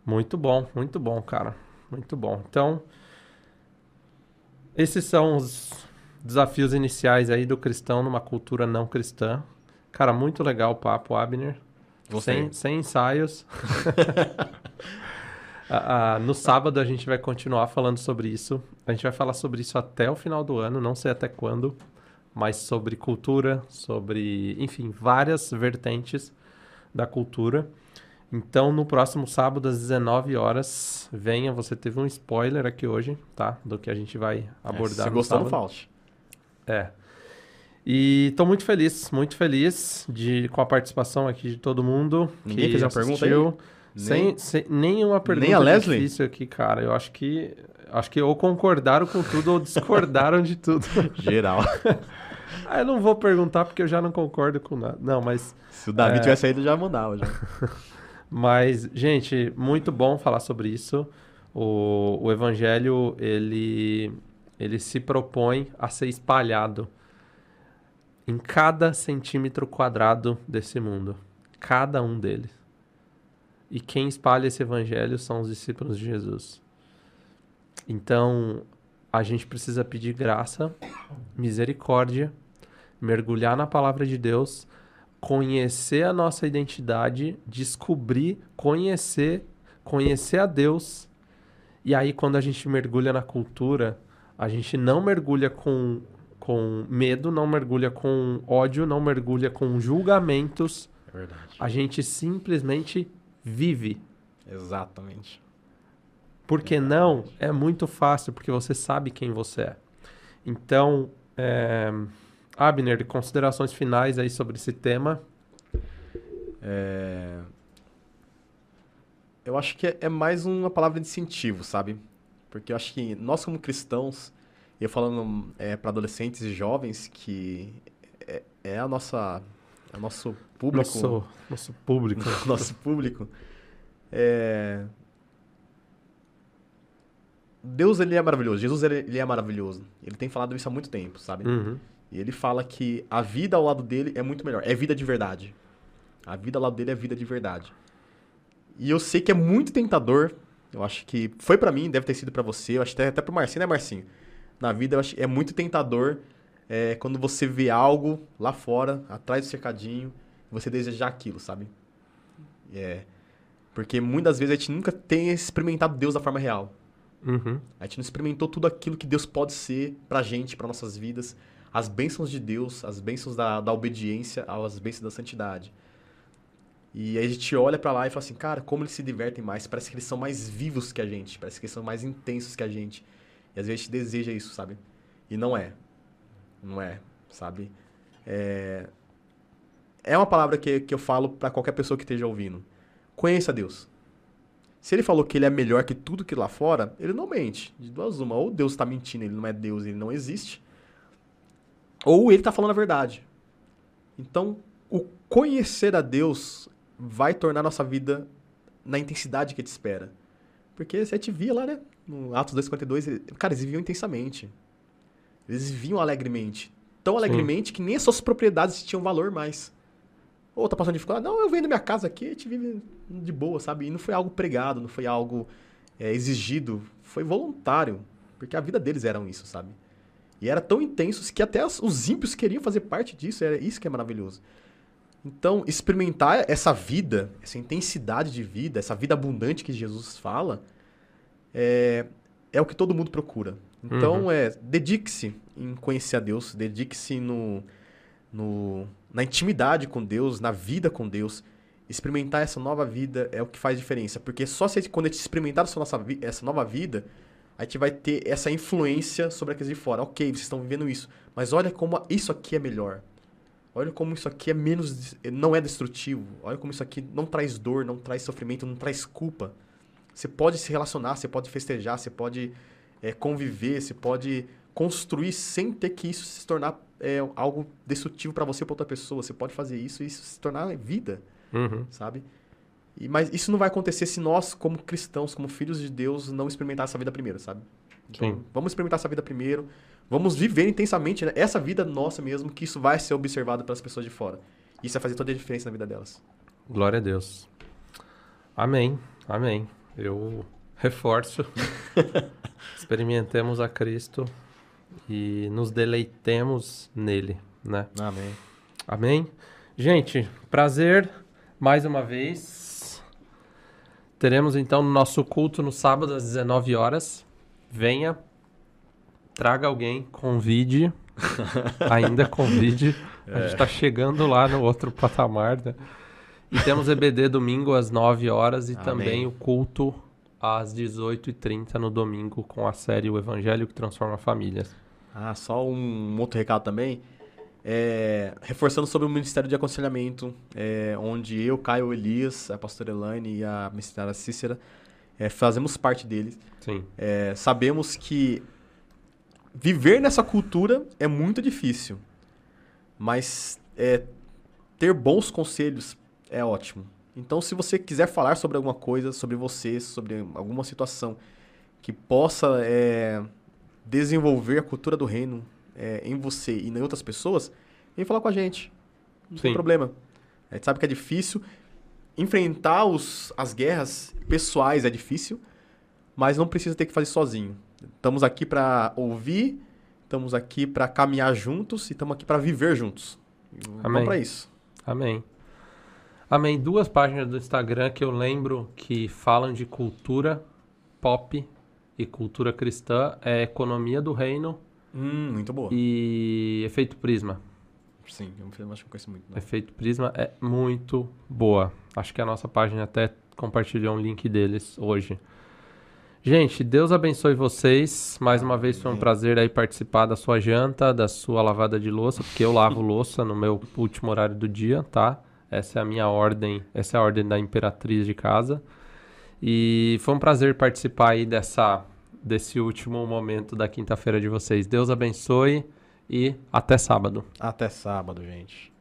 Muito bom, muito bom, cara. Muito bom. Então, esses são os desafios iniciais aí do cristão numa cultura não cristã. Cara, muito legal o papo, Abner. Gostei. Sem, sem ensaios. Ah, no sábado a gente vai continuar falando sobre isso. A gente vai falar sobre isso até o final do ano, não sei até quando, mas sobre cultura, sobre, enfim, várias vertentes da cultura. Então, no próximo sábado, às 19 horas, venha. Você teve um spoiler aqui hoje, tá? Do que a gente vai abordar Se no sábado. falte. É. E tô muito feliz, muito feliz de, com a participação aqui de todo mundo. Ninguém que fez uma pergunta assistiu. Nem- Sem, sem nenhuma pergunta Nem a Leslie? difícil aqui, cara. Eu acho que acho que ou concordaram com tudo ou discordaram de tudo. Geral. ah, eu não vou perguntar porque eu já não concordo com nada. Não, mas Se o Davi É. tivesse saído, já mandava. Já. Mas, gente, muito bom falar sobre isso. O, o evangelho, ele, ele se propõe a ser espalhado em cada centímetro quadrado desse mundo. Cada um deles. E quem espalha esse evangelho são os discípulos de Jesus. Então, a gente precisa pedir graça, misericórdia, mergulhar na palavra de Deus, conhecer a nossa identidade, descobrir, conhecer, conhecer a Deus. E aí, quando a gente mergulha na cultura, a gente não mergulha com, com medo, não mergulha com ódio, não mergulha com julgamentos. É. A gente simplesmente vive. Exatamente. Porque não é muito fácil, porque você sabe quem você é. Então, é... Abner, considerações finais aí sobre esse tema. É... Eu acho que é- é mais uma palavra de incentivo, sabe? Porque eu acho que nós, como cristãos, e eu falando é, para adolescentes e jovens, que é, é a nossa, é o nosso público, Nosso, nosso público. nosso público, é... Deus ele é maravilhoso, Jesus ele, é maravilhoso. Ele tem falado isso há muito tempo, sabe? Uhum. E ele fala que a vida ao lado dele é muito melhor. É vida de verdade. A vida ao lado dele é vida de verdade. E eu sei que é muito tentador. Eu acho que foi pra mim, deve ter sido pra você. Eu acho que até pro Marcinho, né, Marcinho? Na vida, eu acho que é muito tentador é, quando você vê algo lá fora, atrás do cercadinho, você desejar aquilo, sabe? É. Porque muitas vezes a gente nunca tem experimentado Deus da forma real. Uhum. A gente não experimentou tudo aquilo que Deus pode ser pra gente, pra nossas vidas. As bênçãos de Deus, as bênçãos da, da obediência, as bênçãos da santidade. E aí a gente olha pra lá e fala assim, cara, como eles se divertem mais. Parece que eles são mais vivos que a gente. Parece que eles são mais intensos que a gente. E às vezes a gente deseja isso, sabe? E não é. Não é, sabe? É, é uma palavra que, que eu falo pra qualquer pessoa que esteja ouvindo. Conheça Deus. Se ele falou que ele é melhor que tudo que lá fora, ele não mente. De duas uma. Ou Deus está mentindo, ele não é Deus, ele não existe. Ou ele está falando a verdade. Então, o conhecer a Deus vai tornar nossa vida na intensidade que te espera. Porque você te via lá, né? No Atos 2,52, cara, eles viviam intensamente. Eles viviam alegremente. Tão alegremente Sim. que nem as suas propriedades tinham valor mais. Ou tá passando dificuldade? Não, eu vendo minha casa aqui, a gente vive de boa, sabe? E não foi algo pregado, não foi algo é, exigido. Foi voluntário. Porque a vida deles era isso, sabe? E era tão intenso que até os ímpios queriam fazer parte disso. Era isso que é maravilhoso. Então, experimentar essa vida, essa intensidade de vida, essa vida abundante que Jesus fala, é, é o que todo mundo procura. Então, uhum. é dedique-se em conhecer a Deus, dedique-se no, no, na intimidade com Deus, na vida com Deus. Experimentar essa nova vida é o que faz diferença. Porque só se quando a gente experimentar essa, nossa, essa nova vida, a gente vai ter essa influência sobre aqueles de fora. Ok, vocês estão vivendo isso, mas olha como isso aqui é melhor. Olha como isso aqui é menos. não é destrutivo. Olha como isso aqui não traz dor, não traz sofrimento, não traz culpa. Você pode se relacionar, você pode festejar, você pode é, conviver, você pode construir sem ter que isso se tornar é, algo destrutivo para você ou para outra pessoa. Você pode fazer isso e isso se tornar vida, uhum. sabe? E, mas isso não vai acontecer se nós, como cristãos, como filhos de Deus, não experimentar essa vida primeiro, sabe? Então, Sim. vamos experimentar essa vida primeiro. Vamos viver intensamente né? essa vida nossa mesmo, que isso vai ser observado pelas pessoas de fora. Isso vai fazer toda a diferença na vida delas. Glória a Deus. Amém. Amém. Eu reforço. Experimentemos a Cristo e nos deleitemos nele, né? Amém. Amém. Gente, prazer mais uma vez. Teremos então nosso culto no sábado às 19 horas. Venha traga alguém, convide, ainda convide. É. A gente está chegando lá no outro patamar, né? E temos EBD domingo às 9 horas e Amém. também o culto às 18h30 no domingo com a série O Evangelho que Transforma Famílias. Ah, só um outro recado também. É, reforçando sobre o Ministério de Aconselhamento, é, onde eu, Caio Elias, a pastora Elaine e a missionária Cícera é, fazemos parte deles. Sim. É, sabemos que viver nessa cultura é muito difícil. Mas é, ter bons conselhos é ótimo. Então, se você quiser falar sobre alguma coisa, sobre você, sobre alguma situação que possa é, desenvolver a cultura do reino é, em você e em outras pessoas, vem falar com a gente. Não Sim. tem problema. A gente sabe que é difícil. Enfrentar os, as guerras pessoais é difícil, mas não precisa ter que fazer sozinho. Estamos aqui para ouvir, estamos aqui para caminhar juntos e estamos aqui para viver juntos. Amém. Vamos para isso. Amém. Amém. Duas páginas do Instagram que eu lembro que falam de cultura pop e cultura cristã é Economia do Reino. Hum, muito boa. E Efeito Prisma. Sim, eu acho que eu conheço muito. Não. Efeito Prisma é muito boa. Acho que a nossa página até compartilhou um link deles hoje. Gente, Deus abençoe vocês. Mais uma vez foi um prazer aí participar da sua janta, da sua lavada de louça, porque eu lavo louça no meu último horário do dia, tá? Essa é a minha ordem, essa é a ordem da imperatriz de casa. E foi um prazer participar aí dessa desse último momento da quinta-feira de vocês. Deus abençoe e até sábado. Até sábado, gente.